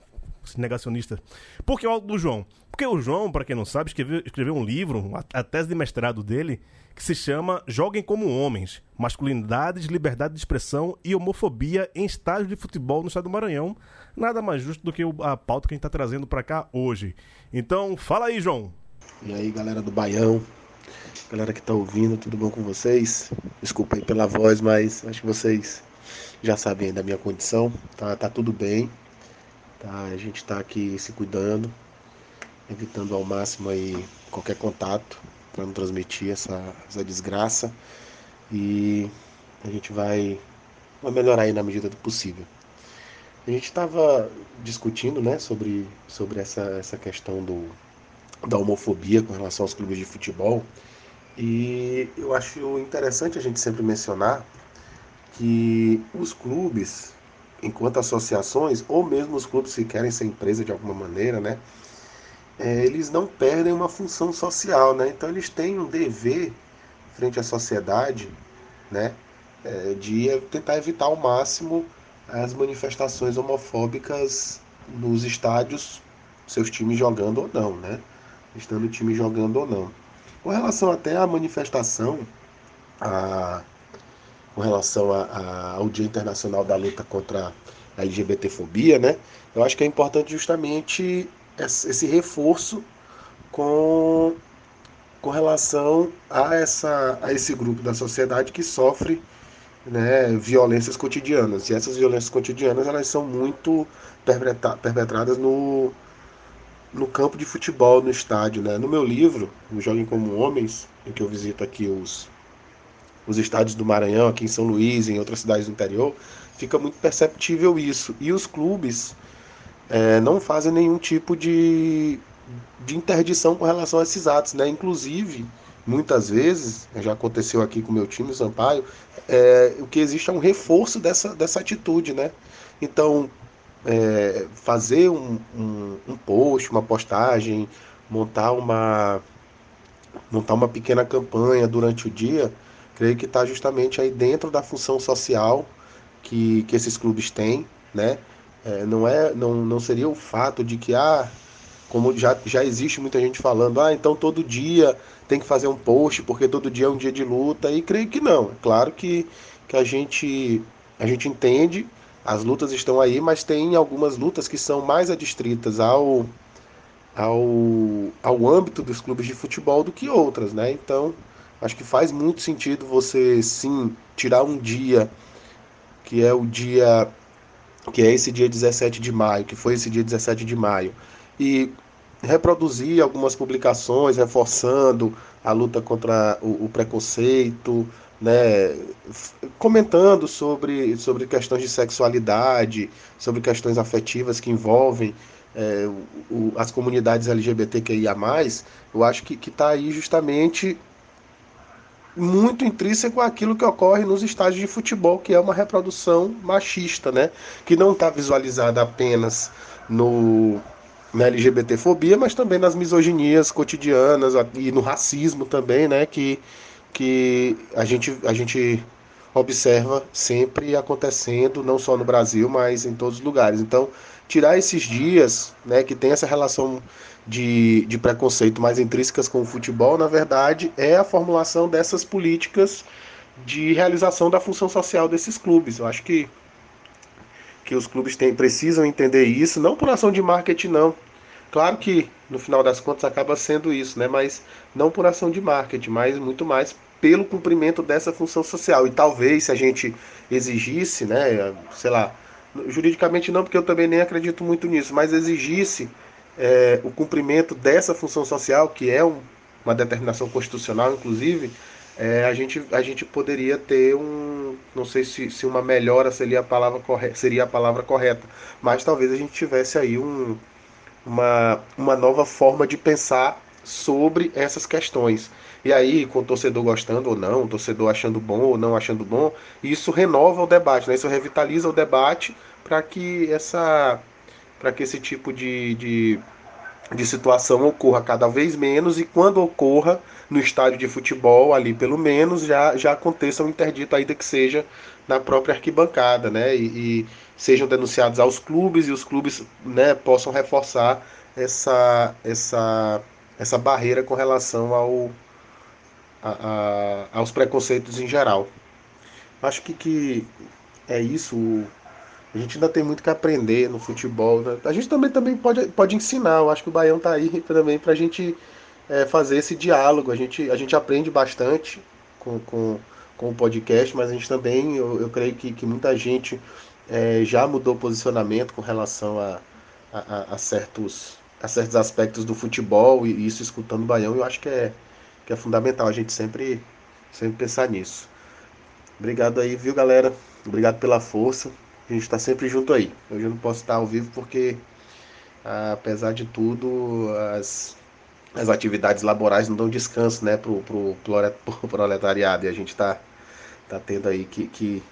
negacionista. Por que o do João? Porque o João, para quem não sabe, escreveu, escreveu um livro, a, a, tese de mestrado dele, que se chama Joguem como Homens: Masculinidades, Liberdade de Expressão e Homofobia em Estágio de Futebol no Estado do Maranhão. Nada mais justo do que a pauta que a gente está trazendo para cá hoje. Então, fala aí, João. E aí, galera do Baião, galera que está ouvindo, tudo bom com vocês? Desculpa aí pela voz, mas acho que vocês já sabem da minha condição, tá, tá tudo bem. Tá? A gente está aqui se cuidando, evitando ao máximo aí qualquer contato para não transmitir essa, essa desgraça. E a gente vai, vai melhorar aí na medida do possível. A gente estava discutindo né, sobre, sobre essa, essa questão do, da homofobia com relação aos clubes de futebol. E eu acho interessante a gente sempre mencionar que os clubes, enquanto associações, ou mesmo os clubes que querem ser empresa de alguma maneira, né, é, eles não perdem uma função social, né? Então eles têm um dever frente à sociedade, né, é, de tentar evitar ao máximo as manifestações homofóbicas nos estádios, seus times jogando ou não, né? Estando o time jogando ou não. Com relação até à manifestação, a com relação ao Dia Internacional da Luta contra a LGBTfobia, né? Eu acho que é importante justamente esse reforço com, com relação a, essa, a esse grupo da sociedade que sofre né, violências cotidianas. E essas violências cotidianas elas são muito perpetradas no, no campo de futebol, no estádio. Né? No meu livro, no Joguem Como Homens, em que eu visito aqui os, os estádios do Maranhão, aqui em São Luís, em outras cidades do interior, fica muito perceptível isso. E os clubes é, não fazem nenhum tipo de, de interdição com relação a esses atos, né? Inclusive, muitas vezes, já aconteceu aqui com o meu time, o Sampaio, é, o que existe é um reforço dessa, dessa atitude, né? Então, é, fazer um, um, um post, uma postagem, montar uma, montar uma pequena campanha durante o dia, creio que está justamente aí dentro da função social que, que esses clubes têm, né? É, não, é, não, não seria o fato de que, ah, como já, já existe muita gente falando, ah, então todo dia tem que fazer um post porque todo dia é um dia de luta, e creio que não. É claro que, que a, gente, a gente entende, as lutas estão aí, mas tem algumas lutas que são mais adstritas ao, ao, ao âmbito dos clubes de futebol do que outras, né? Então, Acho que faz muito sentido você sim tirar um dia que é o dia que é esse dia 17 de maio, que foi esse dia 17 de maio, e reproduzir algumas publicações reforçando a luta contra o, o preconceito, né, comentando sobre, sobre questões de sexualidade, sobre questões afetivas que envolvem é, o, as comunidades LGBTQIA+, eu acho que está aí justamente muito intrínseco àquilo que ocorre nos estádios de futebol, que é uma reprodução machista, né? Que não está visualizada apenas no, na LGBTfobia, mas também nas misoginias cotidianas e no racismo também, né? Que, que a, gente, a gente observa sempre acontecendo, não só no Brasil, mas em todos os lugares. Então, tirar esses dias, né, que tem essa relação de, de preconceito mais intrínsecas com o futebol, na verdade, é a formulação dessas políticas de realização da função social desses clubes. Eu acho que, que os clubes têm, precisam entender isso, não por ação de marketing, não. Claro que, no final das contas, acaba sendo isso, né? mas não por ação de marketing, mas muito mais pelo cumprimento dessa função social. E talvez, se a gente exigisse, né, sei lá, juridicamente não, porque eu também nem acredito muito nisso, mas exigisse é, o cumprimento dessa função social, que é um, uma determinação constitucional, inclusive, é, a, gente, a gente poderia ter um. Não sei se, se uma melhora seria a, palavra correta, seria a palavra correta, mas talvez a gente tivesse aí um, uma, uma nova forma de pensar sobre essas questões. E aí, com o torcedor gostando ou não, o torcedor achando bom ou não achando bom, isso renova o debate, né? isso revitaliza o debate para que essa para que esse tipo de, de, de situação ocorra cada vez menos e quando ocorra no estádio de futebol, ali pelo menos, já, já aconteça um interdito, ainda que seja na própria arquibancada, né? E, e sejam denunciados aos clubes e os clubes né, possam reforçar essa, essa, essa barreira com relação ao, a, a, aos preconceitos em geral. Acho que, que é isso. A gente ainda tem muito que aprender no futebol. Né? A gente também, também pode, pode ensinar. Eu acho que o Baião está aí também para a gente é, fazer esse diálogo. A gente, a gente aprende bastante com, com, com o podcast, mas a gente também, eu, eu creio que, que muita gente é, já mudou posicionamento com relação a, a, a, certos, a certos aspectos do futebol e isso escutando o Baião, eu acho que é, que é fundamental a gente sempre, sempre pensar nisso. Obrigado aí, viu, galera? Obrigado pela força. A gente está sempre junto aí. Hoje eu não posso estar ao vivo porque, apesar de tudo, as, as atividades laborais não dão descanso né, pro, pro (laughs) proletariado. E a gente está tá tendo aí que, que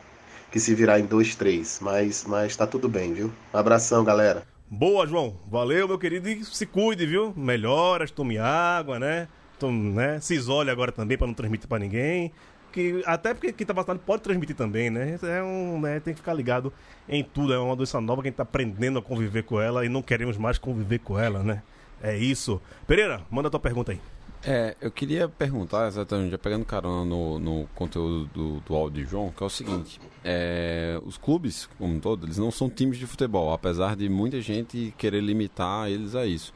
que se virar em dois, três. Mas, mas tá tudo bem, viu? Um abração, galera. Boa, João. Valeu, meu querido. E se cuide, viu? Melhoras, tome água, né? Tome, né? Se isole agora também para não transmitir para ninguém. Que, até porque quem tá vacinado pode transmitir também, né? É um, né? Tem que ficar ligado em tudo. É uma doença nova que a gente tá aprendendo a conviver com ela e não queremos mais conviver com ela, né? É isso. Pereira, manda tua pergunta aí. É, eu queria perguntar, exatamente, já pegando carona no, no conteúdo do, do áudio de João, que é o seguinte: é, os clubes, como um todo, eles não são times de futebol, apesar de muita gente querer limitar eles a isso.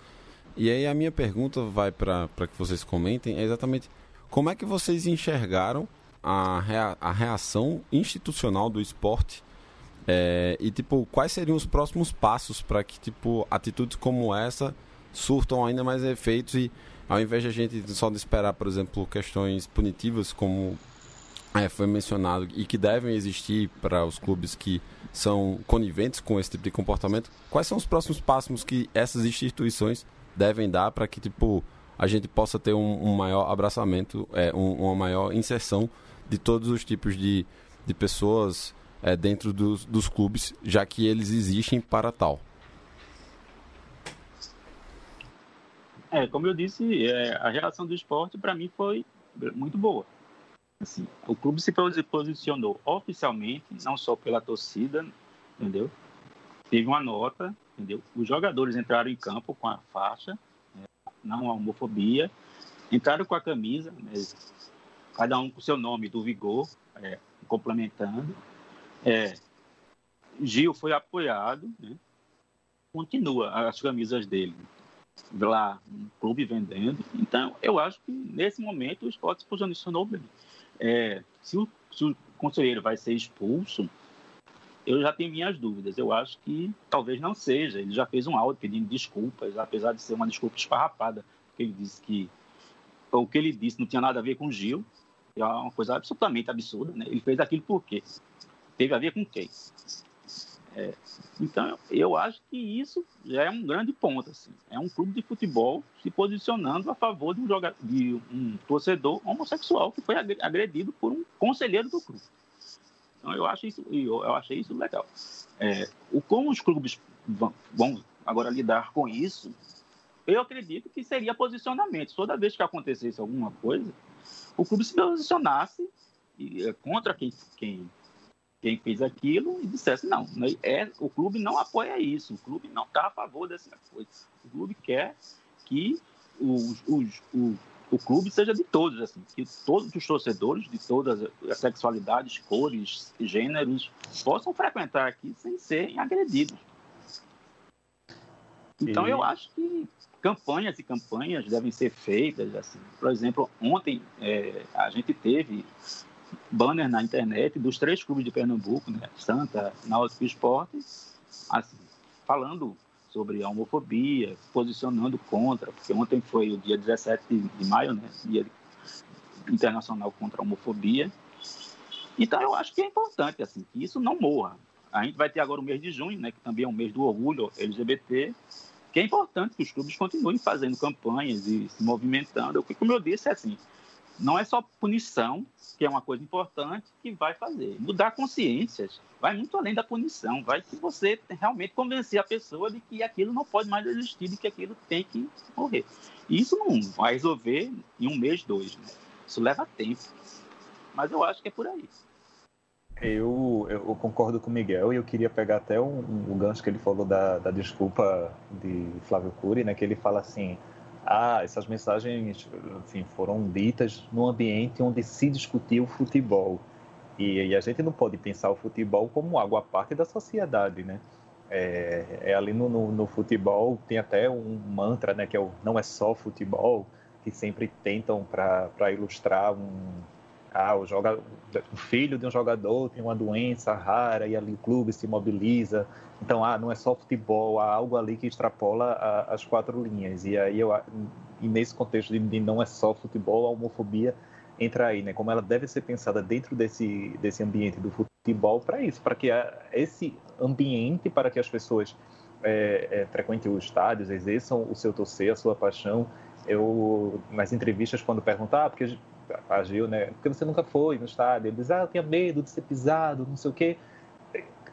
E aí a minha pergunta vai para que vocês comentem é exatamente como é que vocês enxergaram a, rea, a reação institucional do esporte é, e tipo quais seriam os próximos passos para que tipo atitudes como essa surtam ainda mais efeitos e ao invés de a gente só de esperar, por exemplo, questões punitivas, como é, foi mencionado, e que devem existir para os clubes que são coniventes com esse tipo de comportamento, quais são os próximos passos que essas instituições devem dar para que tipo a gente possa ter um, um maior abraçamento, é, um, uma maior inserção de todos os tipos de, de pessoas é, dentro dos, dos clubes, já que eles existem para tal. É, como eu disse, é, a relação do esporte para mim foi muito boa. Assim, o clube se posicionou oficialmente, não só pela torcida, entendeu? Teve uma nota, entendeu? Os jogadores entraram em campo com a faixa, né? não a homofobia, entraram com a camisa, né? Cada um com seu nome do Vigor, é, complementando. É, Gil foi apoiado, né? continua as camisas dele lá um clube vendendo. Então, eu acho que nesse momento o esporte se posicionou bem. É, se, o, se o conselheiro vai ser expulso, eu já tenho minhas dúvidas. Eu acho que talvez não seja. Ele já fez um áudio pedindo desculpas, apesar de ser uma desculpa esfarrapada, porque ele disse que o que ele disse não tinha nada a ver com o Gil, é uma coisa absolutamente absurda. Né? Ele fez aquilo por quê? Teve a ver com quem? É, então, eu acho que isso já é um grande ponto. Assim. É um clube de futebol se posicionando a favor de um, jogador, de um torcedor homossexual que foi agredido por um conselheiro do clube. Então, eu acho isso, eu, eu achei isso legal. É, o como os clubes vão, vão agora lidar com isso, eu acredito que seria posicionamento. Toda vez que acontecesse alguma coisa, o clube se posicionasse é, contra quem, quem quem fez aquilo e dissesse, não, né, é, o clube não apoia isso, o clube não está a favor dessa coisa. O clube quer que os, os, o, o clube seja de todos, assim, que todos os torcedores de todas as sexualidades, cores, gêneros, possam frequentar aqui sem serem agredidos. Então e... eu acho que campanhas e campanhas devem ser feitas, assim. Por exemplo, ontem é, a gente teve banner na internet dos três clubes de Pernambuco, né? Santa, Náutico e Esporte, assim, falando sobre a homofobia, posicionando contra, porque ontem foi o dia 17 de maio, né? Dia internacional contra a homofobia. Então eu acho que é importante assim que isso não morra. A gente vai ter agora o mês de junho, né, que também é um mês do orgulho LGBT, que é importante que os clubes continuem fazendo campanhas e se movimentando. Porque, como eu disse, é assim, não é só punição, que é uma coisa importante, que vai fazer. Mudar consciências vai muito além da punição, vai que você realmente convencer a pessoa de que aquilo não pode mais existir, de que aquilo tem que morrer. Isso não vai resolver em um mês, dois. Né? Isso leva tempo. Mas eu acho que é por aí. Eu, eu concordo com o Miguel e eu queria pegar até um, um, gancho que ele falou da, da desculpa de Flávio Cury, né? Que ele fala assim, ah, essas mensagens enfim, foram ditas num ambiente onde se discutia o futebol. E, e, a gente não pode pensar o futebol como algo à parte da sociedade, né? É, é ali no, no, no, futebol tem até um mantra, né? Que é o não é só futebol, que sempre tentam para ilustrar um, ah, o, joga, o filho de um jogador tem uma doença rara e ali o clube se mobiliza. Então, ah, não é só futebol, há algo ali que extrapola a, as quatro linhas. E aí, eu, e nesse contexto de, de, não é só futebol, a homofobia entra aí, né? Como ela deve ser pensada dentro desse, desse ambiente do futebol para isso, para que a, esse ambiente, para que as pessoas é, é, frequentem os estádios, exerçam o seu torcer, a sua paixão. Eu, nas entrevistas, quando perguntar, ah, porque agiu, né? Porque você nunca foi no estádio. Ele diz, ah, eu tinha medo de ser pisado, não sei o quê.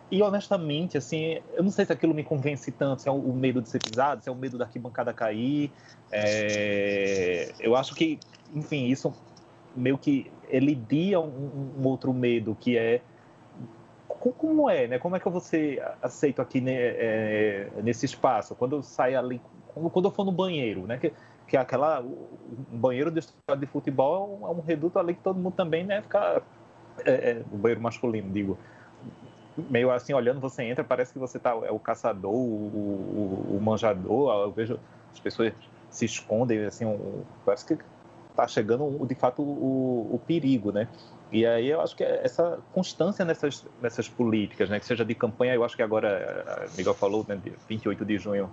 E honestamente, assim, eu não sei se aquilo me convence tanto, se é o medo de ser pisado, se é o medo da arquibancada cair. É... Eu acho que, enfim, isso meio que elidia um, um outro medo, que é como é, né? Como é que você aceita aqui né, é, nesse espaço? Quando eu saio ali, quando eu for no banheiro, né? Que, que é aquela um banheiro de estádio de futebol é um reduto ali que todo mundo também né fica é, é, o banheiro masculino digo. Meio assim olhando você entra parece que você tá é o caçador o, o, o manjador eu vejo as pessoas se escondem assim um, parece que tá chegando de fato o, o perigo né? E aí eu acho que essa constância nessas, nessas políticas, né, que seja de campanha, eu acho que agora, Miguel falou, né, 28 de junho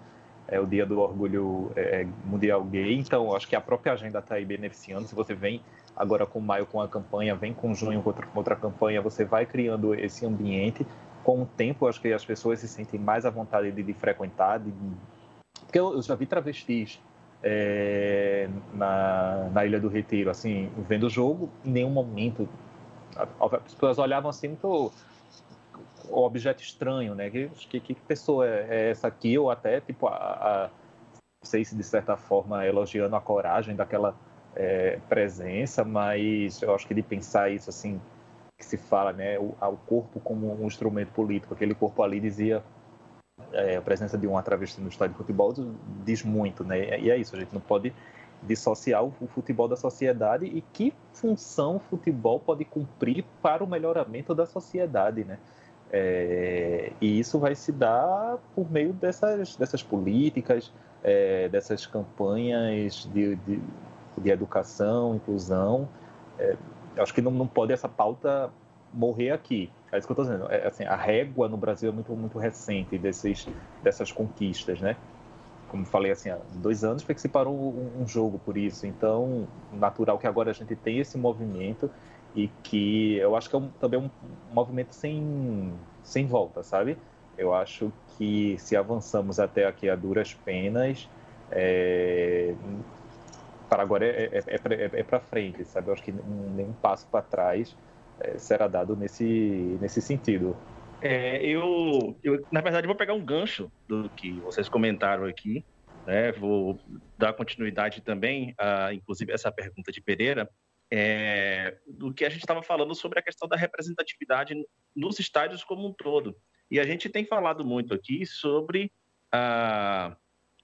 é o dia do orgulho é, é, mundial gay, então acho que a própria agenda está aí beneficiando. Se você vem agora com maio com a campanha, vem com junho com outra, com outra campanha, você vai criando esse ambiente. Com o tempo, acho que as pessoas se sentem mais à vontade de, de frequentar, de... porque eu, eu, já vi travestis é, na, na Ilha do Retiro, assim, vendo o jogo, em nenhum momento as pessoas olhavam assim muito objeto estranho, né? Que, que, que pessoa é, é essa aqui? Ou até, tipo, a, a, não sei se de certa forma elogiando a coragem daquela é, presença, mas eu acho que de pensar isso assim, que se fala, né? O, o corpo como um instrumento político, aquele corpo ali dizia é, a presença de um travesti no estádio de futebol diz muito, né? E é isso, a gente não pode dissociar o futebol da sociedade e que função o futebol pode cumprir para o melhoramento da sociedade, né? É, e isso vai se dar por meio dessas, dessas políticas, é, dessas campanhas de, de, de, educação, inclusão. É, acho que não, não pode essa pauta morrer aqui. É isso que eu estou dizendo. É, assim, a régua no Brasil é muito, muito recente desses, dessas conquistas, né? Como falei, assim, há dois anos foi que se parou um, um jogo por isso. Então, natural que agora a gente tenha esse movimento e que eu acho que é um, também um movimento sem, sem volta, sabe? Eu acho que se avançamos até aqui a duras penas, é, para agora é, é, é, é para frente, sabe? Eu acho que nenhum passo para trás é, será dado nesse, nesse sentido. É, eu, eu, na verdade, vou pegar um gancho do que vocês comentaram aqui, né? Vou dar continuidade também, a, inclusive, essa pergunta de Pereira, é, do que a gente estava falando sobre a questão da representatividade nos estádios como um todo. E a gente tem falado muito aqui sobre ah,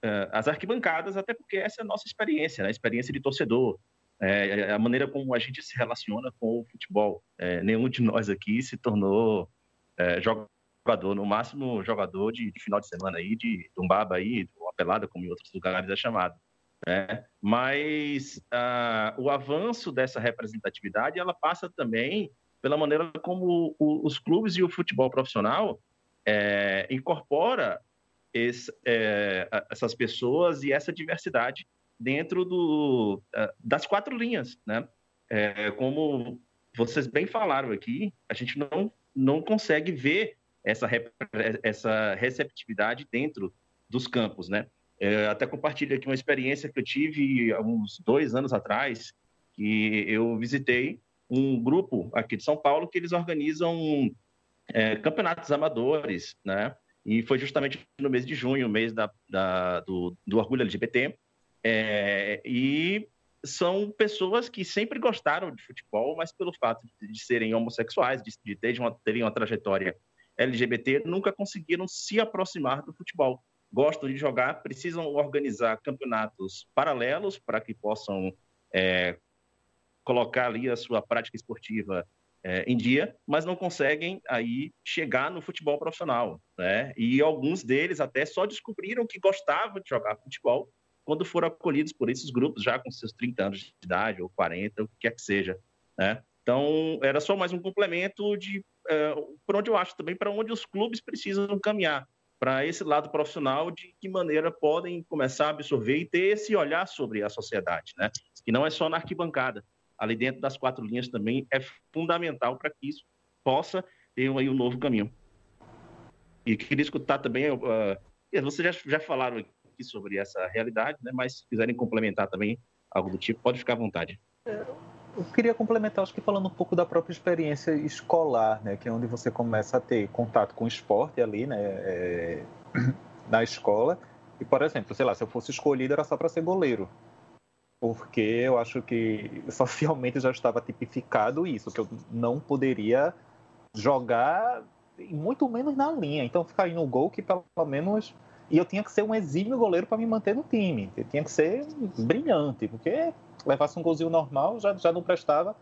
ah, as arquibancadas, até porque essa é a nossa experiência, né? a experiência de torcedor, é, a maneira como a gente se relaciona com o futebol. É, nenhum de nós aqui se tornou é, jogador, no máximo jogador de, de, final de semana aí, de, de um baba aí, uma pelada, como em outros lugares é chamado. Né? Mas ah, o avanço dessa representatividade ela passa também pela maneira como o, os clubes e o futebol profissional é, incorpora esse, é, essas pessoas e essa diversidade dentro do, das quatro linhas, né? É, como vocês bem falaram aqui, a gente não, não consegue ver essa, essa receptividade dentro dos campos, né? É, até compartilho aqui uma experiência que eu tive há uns dois anos atrás, que eu visitei um grupo aqui de São Paulo que eles organizam é, campeonatos amadores, né? E foi justamente no mês de junho, mês da, da do, do, orgulho LGBT. É, e são pessoas que sempre gostaram de futebol, mas pelo fato de, de serem homossexuais, de, de terem, uma, terem uma trajetória LGBT, nunca conseguiram se aproximar do futebol gostam de jogar precisam organizar campeonatos paralelos para que possam é, colocar ali a sua prática esportiva é, em dia, mas não conseguem aí chegar no futebol profissional, né? E alguns deles até só descobriram que gostavam de jogar futebol quando foram acolhidos por esses grupos já com seus 30 anos de idade ou 40, o que quer que seja, né? Então, era só mais um complemento de é, por onde eu acho também para onde os clubes precisam caminhar para esse lado profissional de que maneira podem começar a absorver e ter esse olhar sobre a sociedade, né? Que não é só na arquibancada, ali dentro das quatro linhas também é fundamental para que isso possa ter aí um novo caminho. E queria escutar também, uh, vocês já, já falaram aqui sobre essa realidade, né? Mas se quiserem complementar também algo do tipo, pode ficar à vontade. É, eu queria complementar, acho que falando um pouco da própria experiência escolar, né, que é onde você começa a ter contato com o esporte ali, né, é, (clears throat) na escola. E, por exemplo, sei lá, se eu fosse escolhido era só para ser goleiro, porque eu acho que (laughs) socialmente já estava tipificado isso, que eu não poderia jogar muito menos na linha. Então, ficar no gol que pelo menos e eu tinha que ser um exímio goleiro para me manter no time. Eu tinha que ser brilhante, porque levasse um golzinho normal já, já não prestava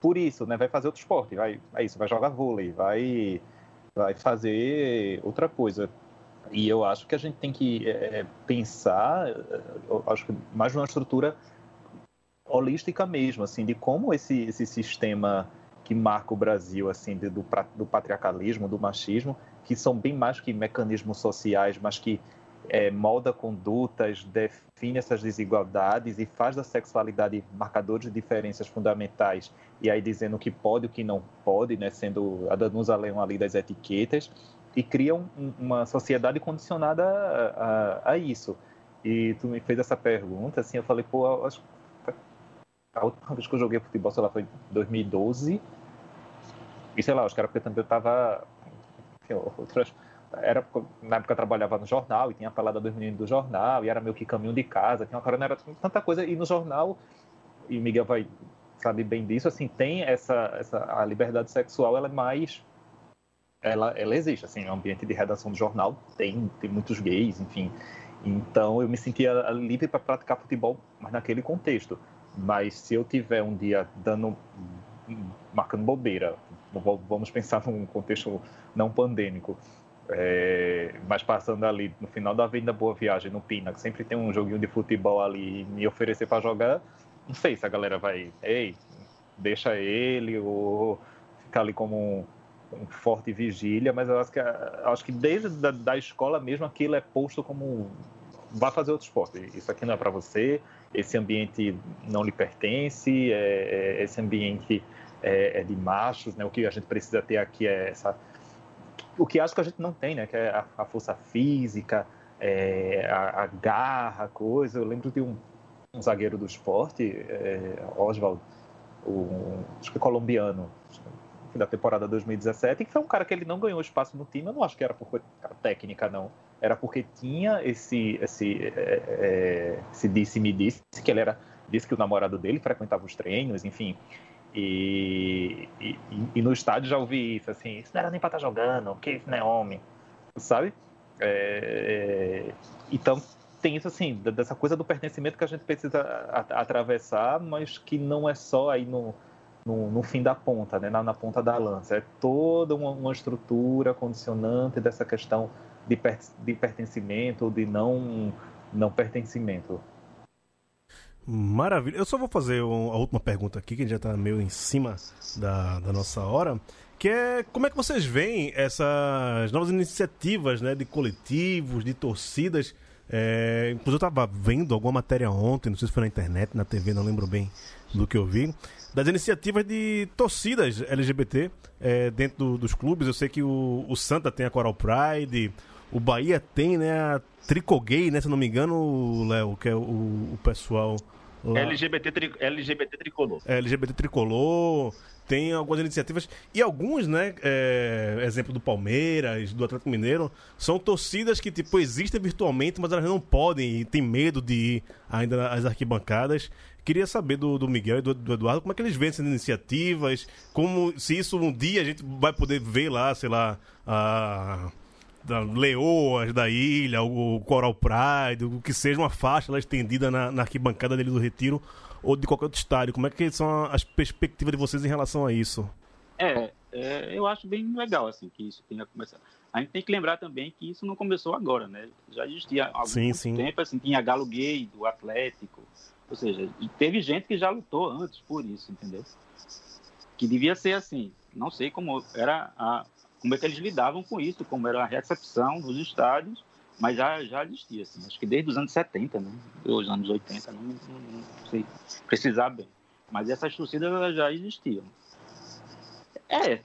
por isso, né? Vai fazer outro esporte, vai, é isso, vai jogar vôlei, vai, vai fazer outra coisa. E eu acho que a gente tem que é, pensar, eu acho que mais numa estrutura holística mesmo, assim, de como esse, esse sistema que marca o Brasil, assim, do, do patriarcalismo, do machismo, que são bem mais que mecanismos sociais, mas que é, molda condutas, define essas desigualdades e faz da sexualidade marcadores de diferenças fundamentais, e aí dizendo o que pode e o que não pode, né, sendo a Danusa Leão ali das etiquetas, e cria um, uma sociedade condicionada a, a, a, isso. E tu me fez essa pergunta, assim, eu falei, pô, acho a última vez que eu joguei futebol, sei lá, foi 2012, e sei lá, acho que era porque também eu estava outras era na época eu trabalhava no jornal e tinha a pelada dos meninos do jornal e era meio que caminho de casa tinha uma carona era tanta coisa e no jornal e Miguel vai saber bem disso assim tem essa essa a liberdade sexual ela é mais ela ela existe assim no ambiente de redação do jornal tem tem muitos gays enfim então eu me sentia livre para praticar futebol mas naquele contexto mas se eu tiver um dia dando marcando bobeira vamos pensar num contexto não pandêmico. É, mas passando ali no final da Avenida Boa Viagem, no Pina, que sempre tem um joguinho de futebol ali e me oferecer para jogar, não sei se a galera vai, ei, deixa ele, ou ficar ali como um, um forte vigília, mas eu acho que, acho que desde da, da escola mesmo aquilo é posto como vá fazer outro esporte. Isso aqui não é para você, esse ambiente não lhe pertence, é, é, esse ambiente é, é, de machos, né? O que a gente precisa ter aqui é essa o que acho que a gente não tem, né? Que é a, a força física, é, a, a, garra, coisa. Eu lembro de um, um zagueiro do esporte, é, Oswald, um, acho que colombiano, da temporada 2017, que foi um cara que ele não ganhou espaço no time. Eu não acho que era por técnica, não. Era porque tinha esse, esse, é, é, esse disse-me disse, que ele era disse que o namorado dele frequentava os treinos, enfim. E, e, e, no estádio já ouvi isso, assim, isso não era nem para estar tá jogando, que isso não é homem, sabe? É, então tem isso assim, dessa coisa do pertencimento que a gente precisa atravessar, mas que não é só aí no, no, no fim da ponta, né? na, na, ponta da lança. É toda uma, uma estrutura condicionante dessa questão de, per, de pertencimento ou de não, não pertencimento. Maravilha. Eu só vou fazer a última pergunta aqui, que já está meio em cima da, da nossa hora, que é como é que vocês veem essas novas iniciativas né, de coletivos, de torcidas. É, inclusive eu estava vendo alguma matéria ontem, não sei se foi na internet, na TV, não lembro bem do que eu vi, das iniciativas de torcidas LGBT é, dentro do, dos clubes. Eu sei que o, o Santa tem a Coral Pride, o Bahia tem né, a Tricogay, né, se não me engano, Léo, que é o, o pessoal Lá. LGBT, tri, LGBT tricolor. É, LGBT tricolor. Tem algumas iniciativas. E alguns, né? É, exemplo do Palmeiras, do Atlético Mineiro, são torcidas que, tipo, existem virtualmente, mas elas não podem e têm medo de ir ainda às arquibancadas. Queria saber do, do Miguel e do, do, Eduardo como é que eles veem essas iniciativas, como se isso um dia a gente vai poder ver lá, sei lá, a da Leoas da ilha, o Coral Pride, o que seja uma faixa lá estendida na, na arquibancada dele do Retiro ou de qualquer outro estádio. Como é que são as perspectivas de vocês em relação a isso? É, é, eu acho bem legal assim que isso tenha começado. A gente tem que lembrar também que isso não começou agora, né? Já existia há algum sim, sim. tempo, assim, tinha Galo Gay do Atlético, ou seja, teve gente que já lutou antes por isso, entendeu? Que devia ser assim. Não sei como era a, como é que eles lidavam com isso, como era a recepção dos estádios, mas já, já existia, assim, acho que desde os anos 70, né? os anos 80, não, não, não sei precisar bem. Mas essas torcidas já existiam. É,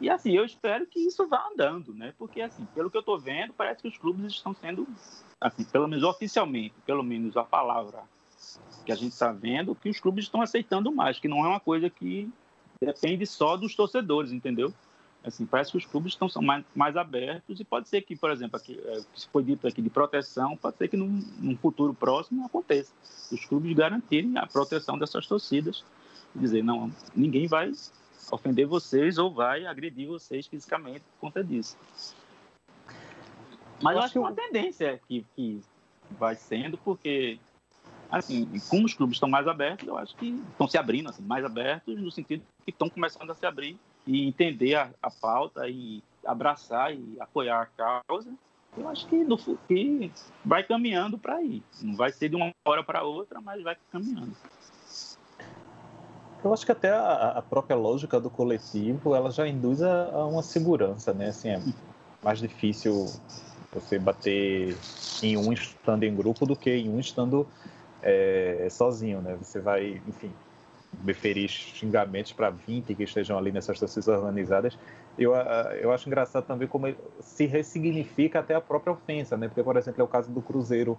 e assim, eu espero que isso vá andando, né? Porque, assim, pelo que eu estou vendo, parece que os clubes estão sendo, assim, pelo menos oficialmente, pelo menos a palavra que a gente está vendo, que os clubes estão aceitando mais, que não é uma coisa que depende só dos torcedores, entendeu? Assim, parece que os clubes estão são mais, mais abertos e pode ser que, por exemplo, aqui, é, que foi dito aqui de proteção, pode ser que num, num, futuro próximo aconteça. Os clubes garantirem a proteção dessas torcidas. Dizer, não, ninguém vai ofender vocês ou vai agredir vocês fisicamente por conta disso. Mas eu acho que é uma tendência que, que vai sendo, porque, assim, como os clubes estão mais abertos, eu acho que estão se abrindo, assim, mais abertos, no sentido que estão começando a se abrir e entender a, a pauta e abraçar e apoiar a causa, eu acho que, no, que vai caminhando para aí. Não vai ser de uma hora para outra, mas vai caminhando. Eu acho que até a, a, própria lógica do coletivo ela já induz a, a, uma segurança, né? Assim, é mais difícil você bater em um estando em grupo do que em um estando é, sozinho, né? Você vai, enfim, preferir xingamentos para 20 que estejam ali nessas torcidas organizadas. Eu, ah, eu acho engraçado também como se ressignifica até a própria ofensa, né? Porque, por exemplo, é o caso do Cruzeiro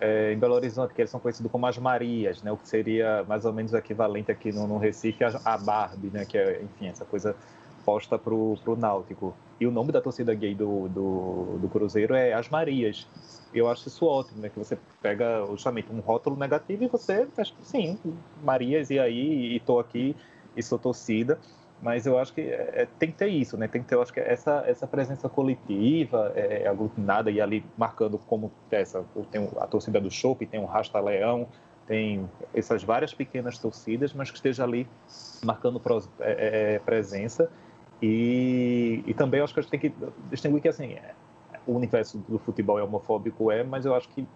é, em Belo Horizonte, que eles são conhecidos como as Marias, né? O que seria mais ou menos o equivalente aqui no, no Recife a, Barbie, né? Que é, enfim, essa coisa posta para o Náutico. E o nome da torcida gay do, do, do Cruzeiro é As Marias eu acho isso ótimo, né? Que você pega justamente um rótulo negativo e você, sim, Marias, e aí, e tô aqui, e sou torcida. Mas eu acho que é, é, tem que ter isso, né? Tem que ter, eu acho que essa, essa presença coletiva, é, aglutinada, e ali marcando como essa. Tem a torcida do Chopp, tem o Rasta Leão, tem essas várias pequenas torcidas, mas que esteja ali marcando é, é, presença. E, e também acho que a gente tem que distinguir que, assim, o universo do futebol é homofóbico é, mas eu acho que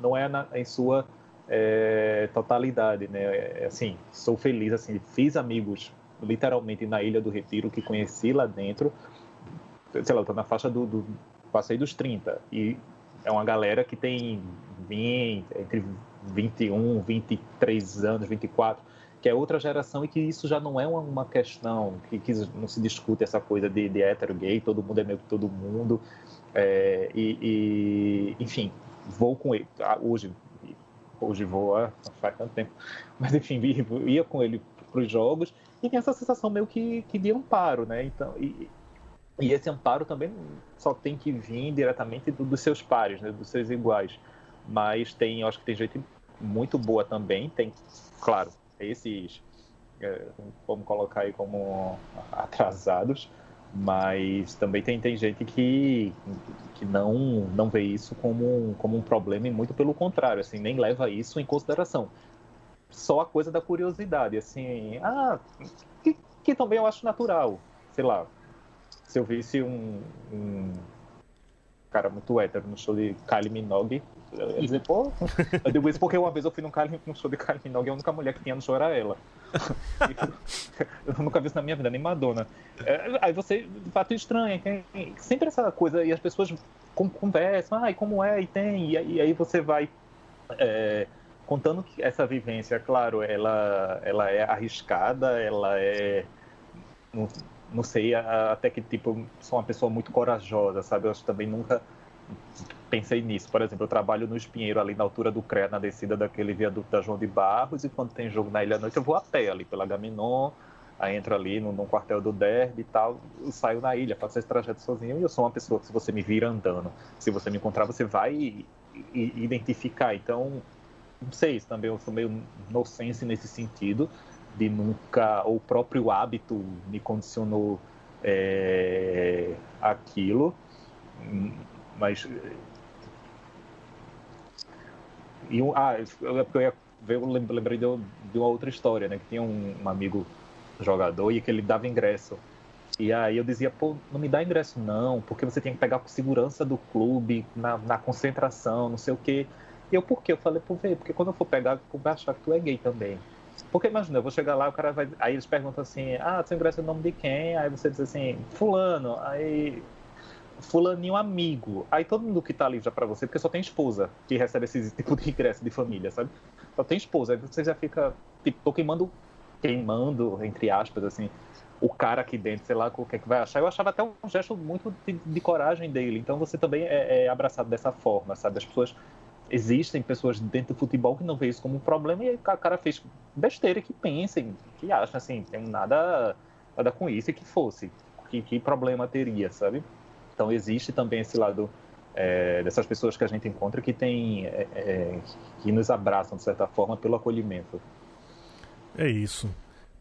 não é na, em sua é, totalidade, né? É, assim, sou feliz, assim, fiz amigos literalmente na Ilha do Retiro que conheci lá dentro. Sei lá, eu tô na faixa do, do passei dos 30 e é uma galera que tem 20, entre 21, 23 anos, 24, que é outra geração e que isso já não é uma, questão que, que, não se discute essa coisa de, de hétero, gay, todo mundo é meio que todo mundo. É, e, e, enfim, vou com ele. Ah, hoje, hoje vou há faz tanto tempo, (laughs) mas enfim, ia com ele para os jogos e tem essa sensação meio que, que de amparo, né? Então, e, e esse amparo também só tem que vir diretamente do, dos seus pares, né? dos seus iguais. Mas tem, acho que tem gente muito boa também. Tem, claro, esses é, vamos colocar aí como atrasados, mas também tem, tem gente que, que não, não vê isso como, como um problema e muito pelo contrário, assim, nem leva isso em consideração. Só a coisa da curiosidade, assim, ah, que, que também eu acho natural, sei lá, se eu visse um, um cara muito hétero no show de Kylie Minogue, eu ia dizer, pô, eu digo isso porque uma vez eu fui num, Kylie, num show de Kylie Minogue e a única mulher que tinha no show era ela. (laughs) eu nunca vi isso na minha vida, nem Madonna. É, aí você, de fato, estranha. Sempre essa coisa, e as pessoas conversam, ah, como é, e tem, e aí você vai é, contando que essa vivência, claro, ela, ela é arriscada, ela é. Não, não sei até que tipo, sou uma pessoa muito corajosa, sabe? Eu acho também nunca pensei nisso. Por exemplo, eu trabalho no Espinheiro, ali na altura do CREA, na descida daquele viaduto da João de Barros, e quando tem jogo na Ilha à Noite, eu vou a pé ali pela Gaminon, aí entro ali no, no quartel do Derby e tal, saio na ilha, faço esse trajeto sozinho, e eu sou uma pessoa que se você me vir andando, se você me encontrar, você vai identificar. Então, não sei, isso também eu sou meio nonsense nesse sentido, de nunca, o próprio hábito me condicionou é, aquilo, mas e um, ah, eu, eu ia eu lembrei de, de, uma outra história, né? Que tinha um, um, amigo jogador e que ele dava ingresso. E aí eu dizia, pô, não me dá ingresso não, porque você tem que pegar com segurança do clube, na, na concentração, não sei o quê. E eu, por quê? Eu falei, pô, vê, porque quando eu for pegar, eu vou achar que tu é gay também. Porque imagina, eu vou chegar lá, o cara vai. Aí eles perguntam assim, ah, seu ingresso é o nome de quem? Aí você diz assim, fulano. Aí fulaninho amigo. Aí todo mundo que tá ali já pra você, porque só tem esposa que recebe esse tipo de ingresso de família, sabe? Só tem esposa. Aí você já fica, tipo, tô queimando, queimando, entre aspas, assim, o cara aqui dentro, sei lá o que é que vai achar. Eu achava até um gesto muito de, de coragem dele. Então você também é, é, abraçado dessa forma, sabe? As pessoas. Existem pessoas dentro do futebol que não vê isso como um problema e o cara fez besteira que pensem, que acham assim, tem nada, nada com isso e que fosse. Que, que problema teria, sabe? Então existe também esse lado é, dessas pessoas que a gente encontra que tem é, é, que nos abraçam de certa forma pelo acolhimento. É isso.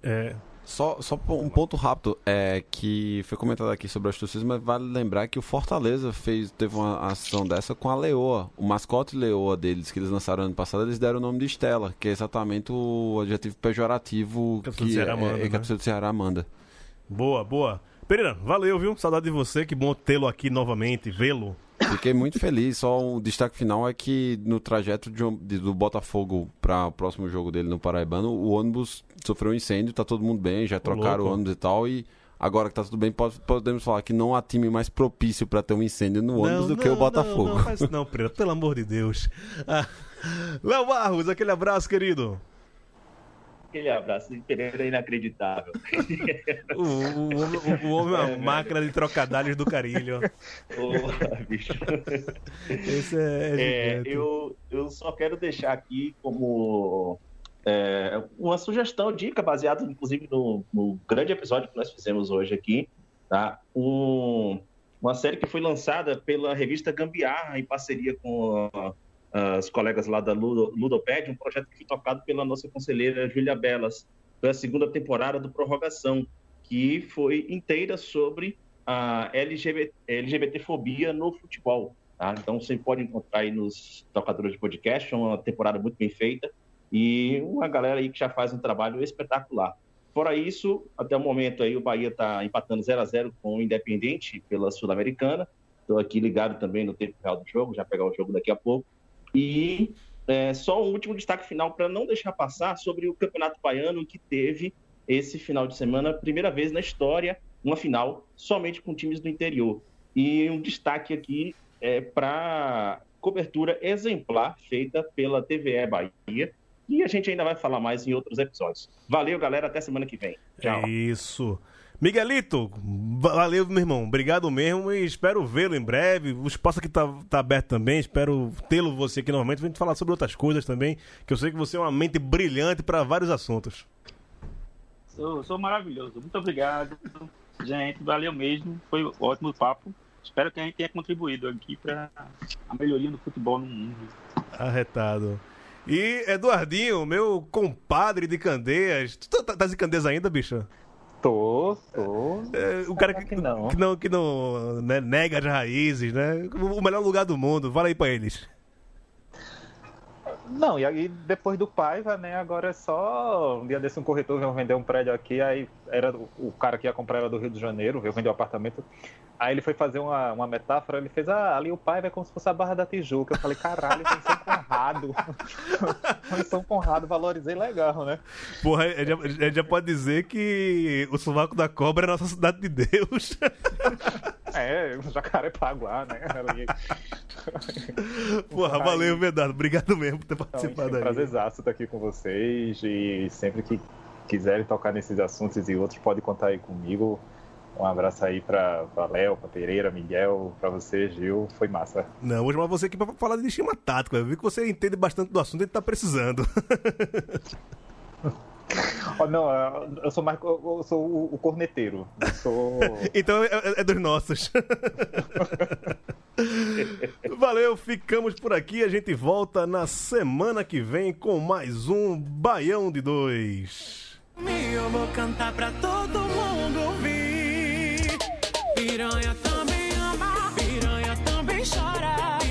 É... Só, só um ponto rápido é que foi comentado aqui sobre as torcidas, mas vale lembrar que o Fortaleza fez teve uma ação dessa com a Leoa, o mascote Leoa deles que eles lançaram ano passado, eles deram o nome de Estela, que é exatamente o adjetivo pejorativo que, que, é, Amanda, é, que a torcida do Ceará manda. Boa, boa. Pereira, valeu, viu? Saudade de você, que bom tê-lo aqui novamente, vê-lo. Fiquei muito feliz. Só um destaque final é que no trajeto de, de, do Botafogo para o próximo jogo dele no Paraibano, o ônibus sofreu um incêndio, tá todo mundo bem, já trocaram o ônibus e tal. E agora que tá tudo bem, podemos falar que não há time mais propício para ter um incêndio no ônibus não, do não, que o Botafogo. Não, não faz não, Pereira, pelo amor de Deus. Ah, Léo Barros, aquele abraço, querido aquele abraço de Pereira inacreditável. o, o, o, homem é uma (laughs) máquina de trocadilhos do carilho. (laughs) Ô, bicho. Esse é, é eu, eu só quero deixar aqui como é, uma sugestão, dica, baseada inclusive no, no, grande episódio que nós fizemos hoje aqui, tá? Um, uma série que foi lançada pela revista Gambiarra em parceria com a as colegas lá da Ludoped, um projeto que foi tocado pela nossa conselheira Júlia Belas. Foi a segunda temporada do Prorrogação, que foi inteira sobre a LGBT, LGBTfobia no futebol. Tá? Então você pode encontrar aí nos tocadores de podcast, é uma temporada muito bem feita e uma galera aí que já faz um trabalho espetacular. Fora isso, até o momento aí o Bahia está empatando 0 a 0 com o Independente pela Sul-Americana. Estou aqui ligado também no tempo real do jogo, já pegar o jogo daqui a pouco. E é, só um último destaque final para não deixar passar sobre o Campeonato Baiano que teve esse final de semana, primeira vez na história, uma final somente com times do interior. E um destaque aqui é para cobertura exemplar feita pela TVE Bahia. E a gente ainda vai falar mais em outros episódios. Valeu, galera. Até semana que vem. Tchau. É isso. Miguelito, valeu, meu irmão. Obrigado mesmo e espero vê-lo em breve. O espaço aqui tá, tá aberto também. Espero tê-lo você aqui novamente. Vamos falar sobre outras coisas também, que eu sei que você é uma mente brilhante para vários assuntos. Sou, sou maravilhoso. Muito obrigado, gente. Valeu mesmo. Foi um ótimo papo. Espero que a gente tenha contribuído aqui para a melhoria do futebol no mundo. Arretado. E Eduardinho, meu compadre de Candeias. Tu tá, tá em Candeias ainda, bicho? Tô, tô. É, o cara que, que não. que não, que não né, nega as raízes, né? O melhor lugar do mundo. Fala aí pra eles. Não, e aí depois do Paiva, né, agora é só. Um dia desse um corretor veio vender um prédio aqui, aí era o cara que ia comprar era do Rio de Janeiro, veio vender o apartamento. Aí ele foi fazer uma, uma metáfora, ele fez, ah, ali o Paiva é como se fosse a Barra da Tijuca. Eu falei, caralho, tem São Conrado. (laughs) em São Conrado, valorizei legal, né? Porra, gente, já, já pode dizer que o sovaco da cobra é a nossa cidade de Deus. (laughs) É, Jacarepaguá, né? Ali. Porra, valeu, Vedado. Obrigado mesmo por ter Então, participado enfim, aí. prazerzaço estar aqui com vocês e sempre que quiserem tocar nesses assuntos e outros, pode contar aí comigo. Um abraço aí pra, pra Léo, pra Pereira, Miguel, pra você, Gil. Foi massa. Não, vou chamar você aqui pra falar de esquema tático. Eu vi que você entende bastante do assunto e tá precisando. (laughs) (laughs) Oh, não, eu sou, mais, eu sou o, corneteiro. Sou... (laughs) então é, é, é, dos nossos. (laughs) Valeu, ficamos por aqui. A gente volta na semana que vem com mais um Baião de Dois. E eu vou cantar pra todo mundo ouvir. Piranha também ama, piranha também chora.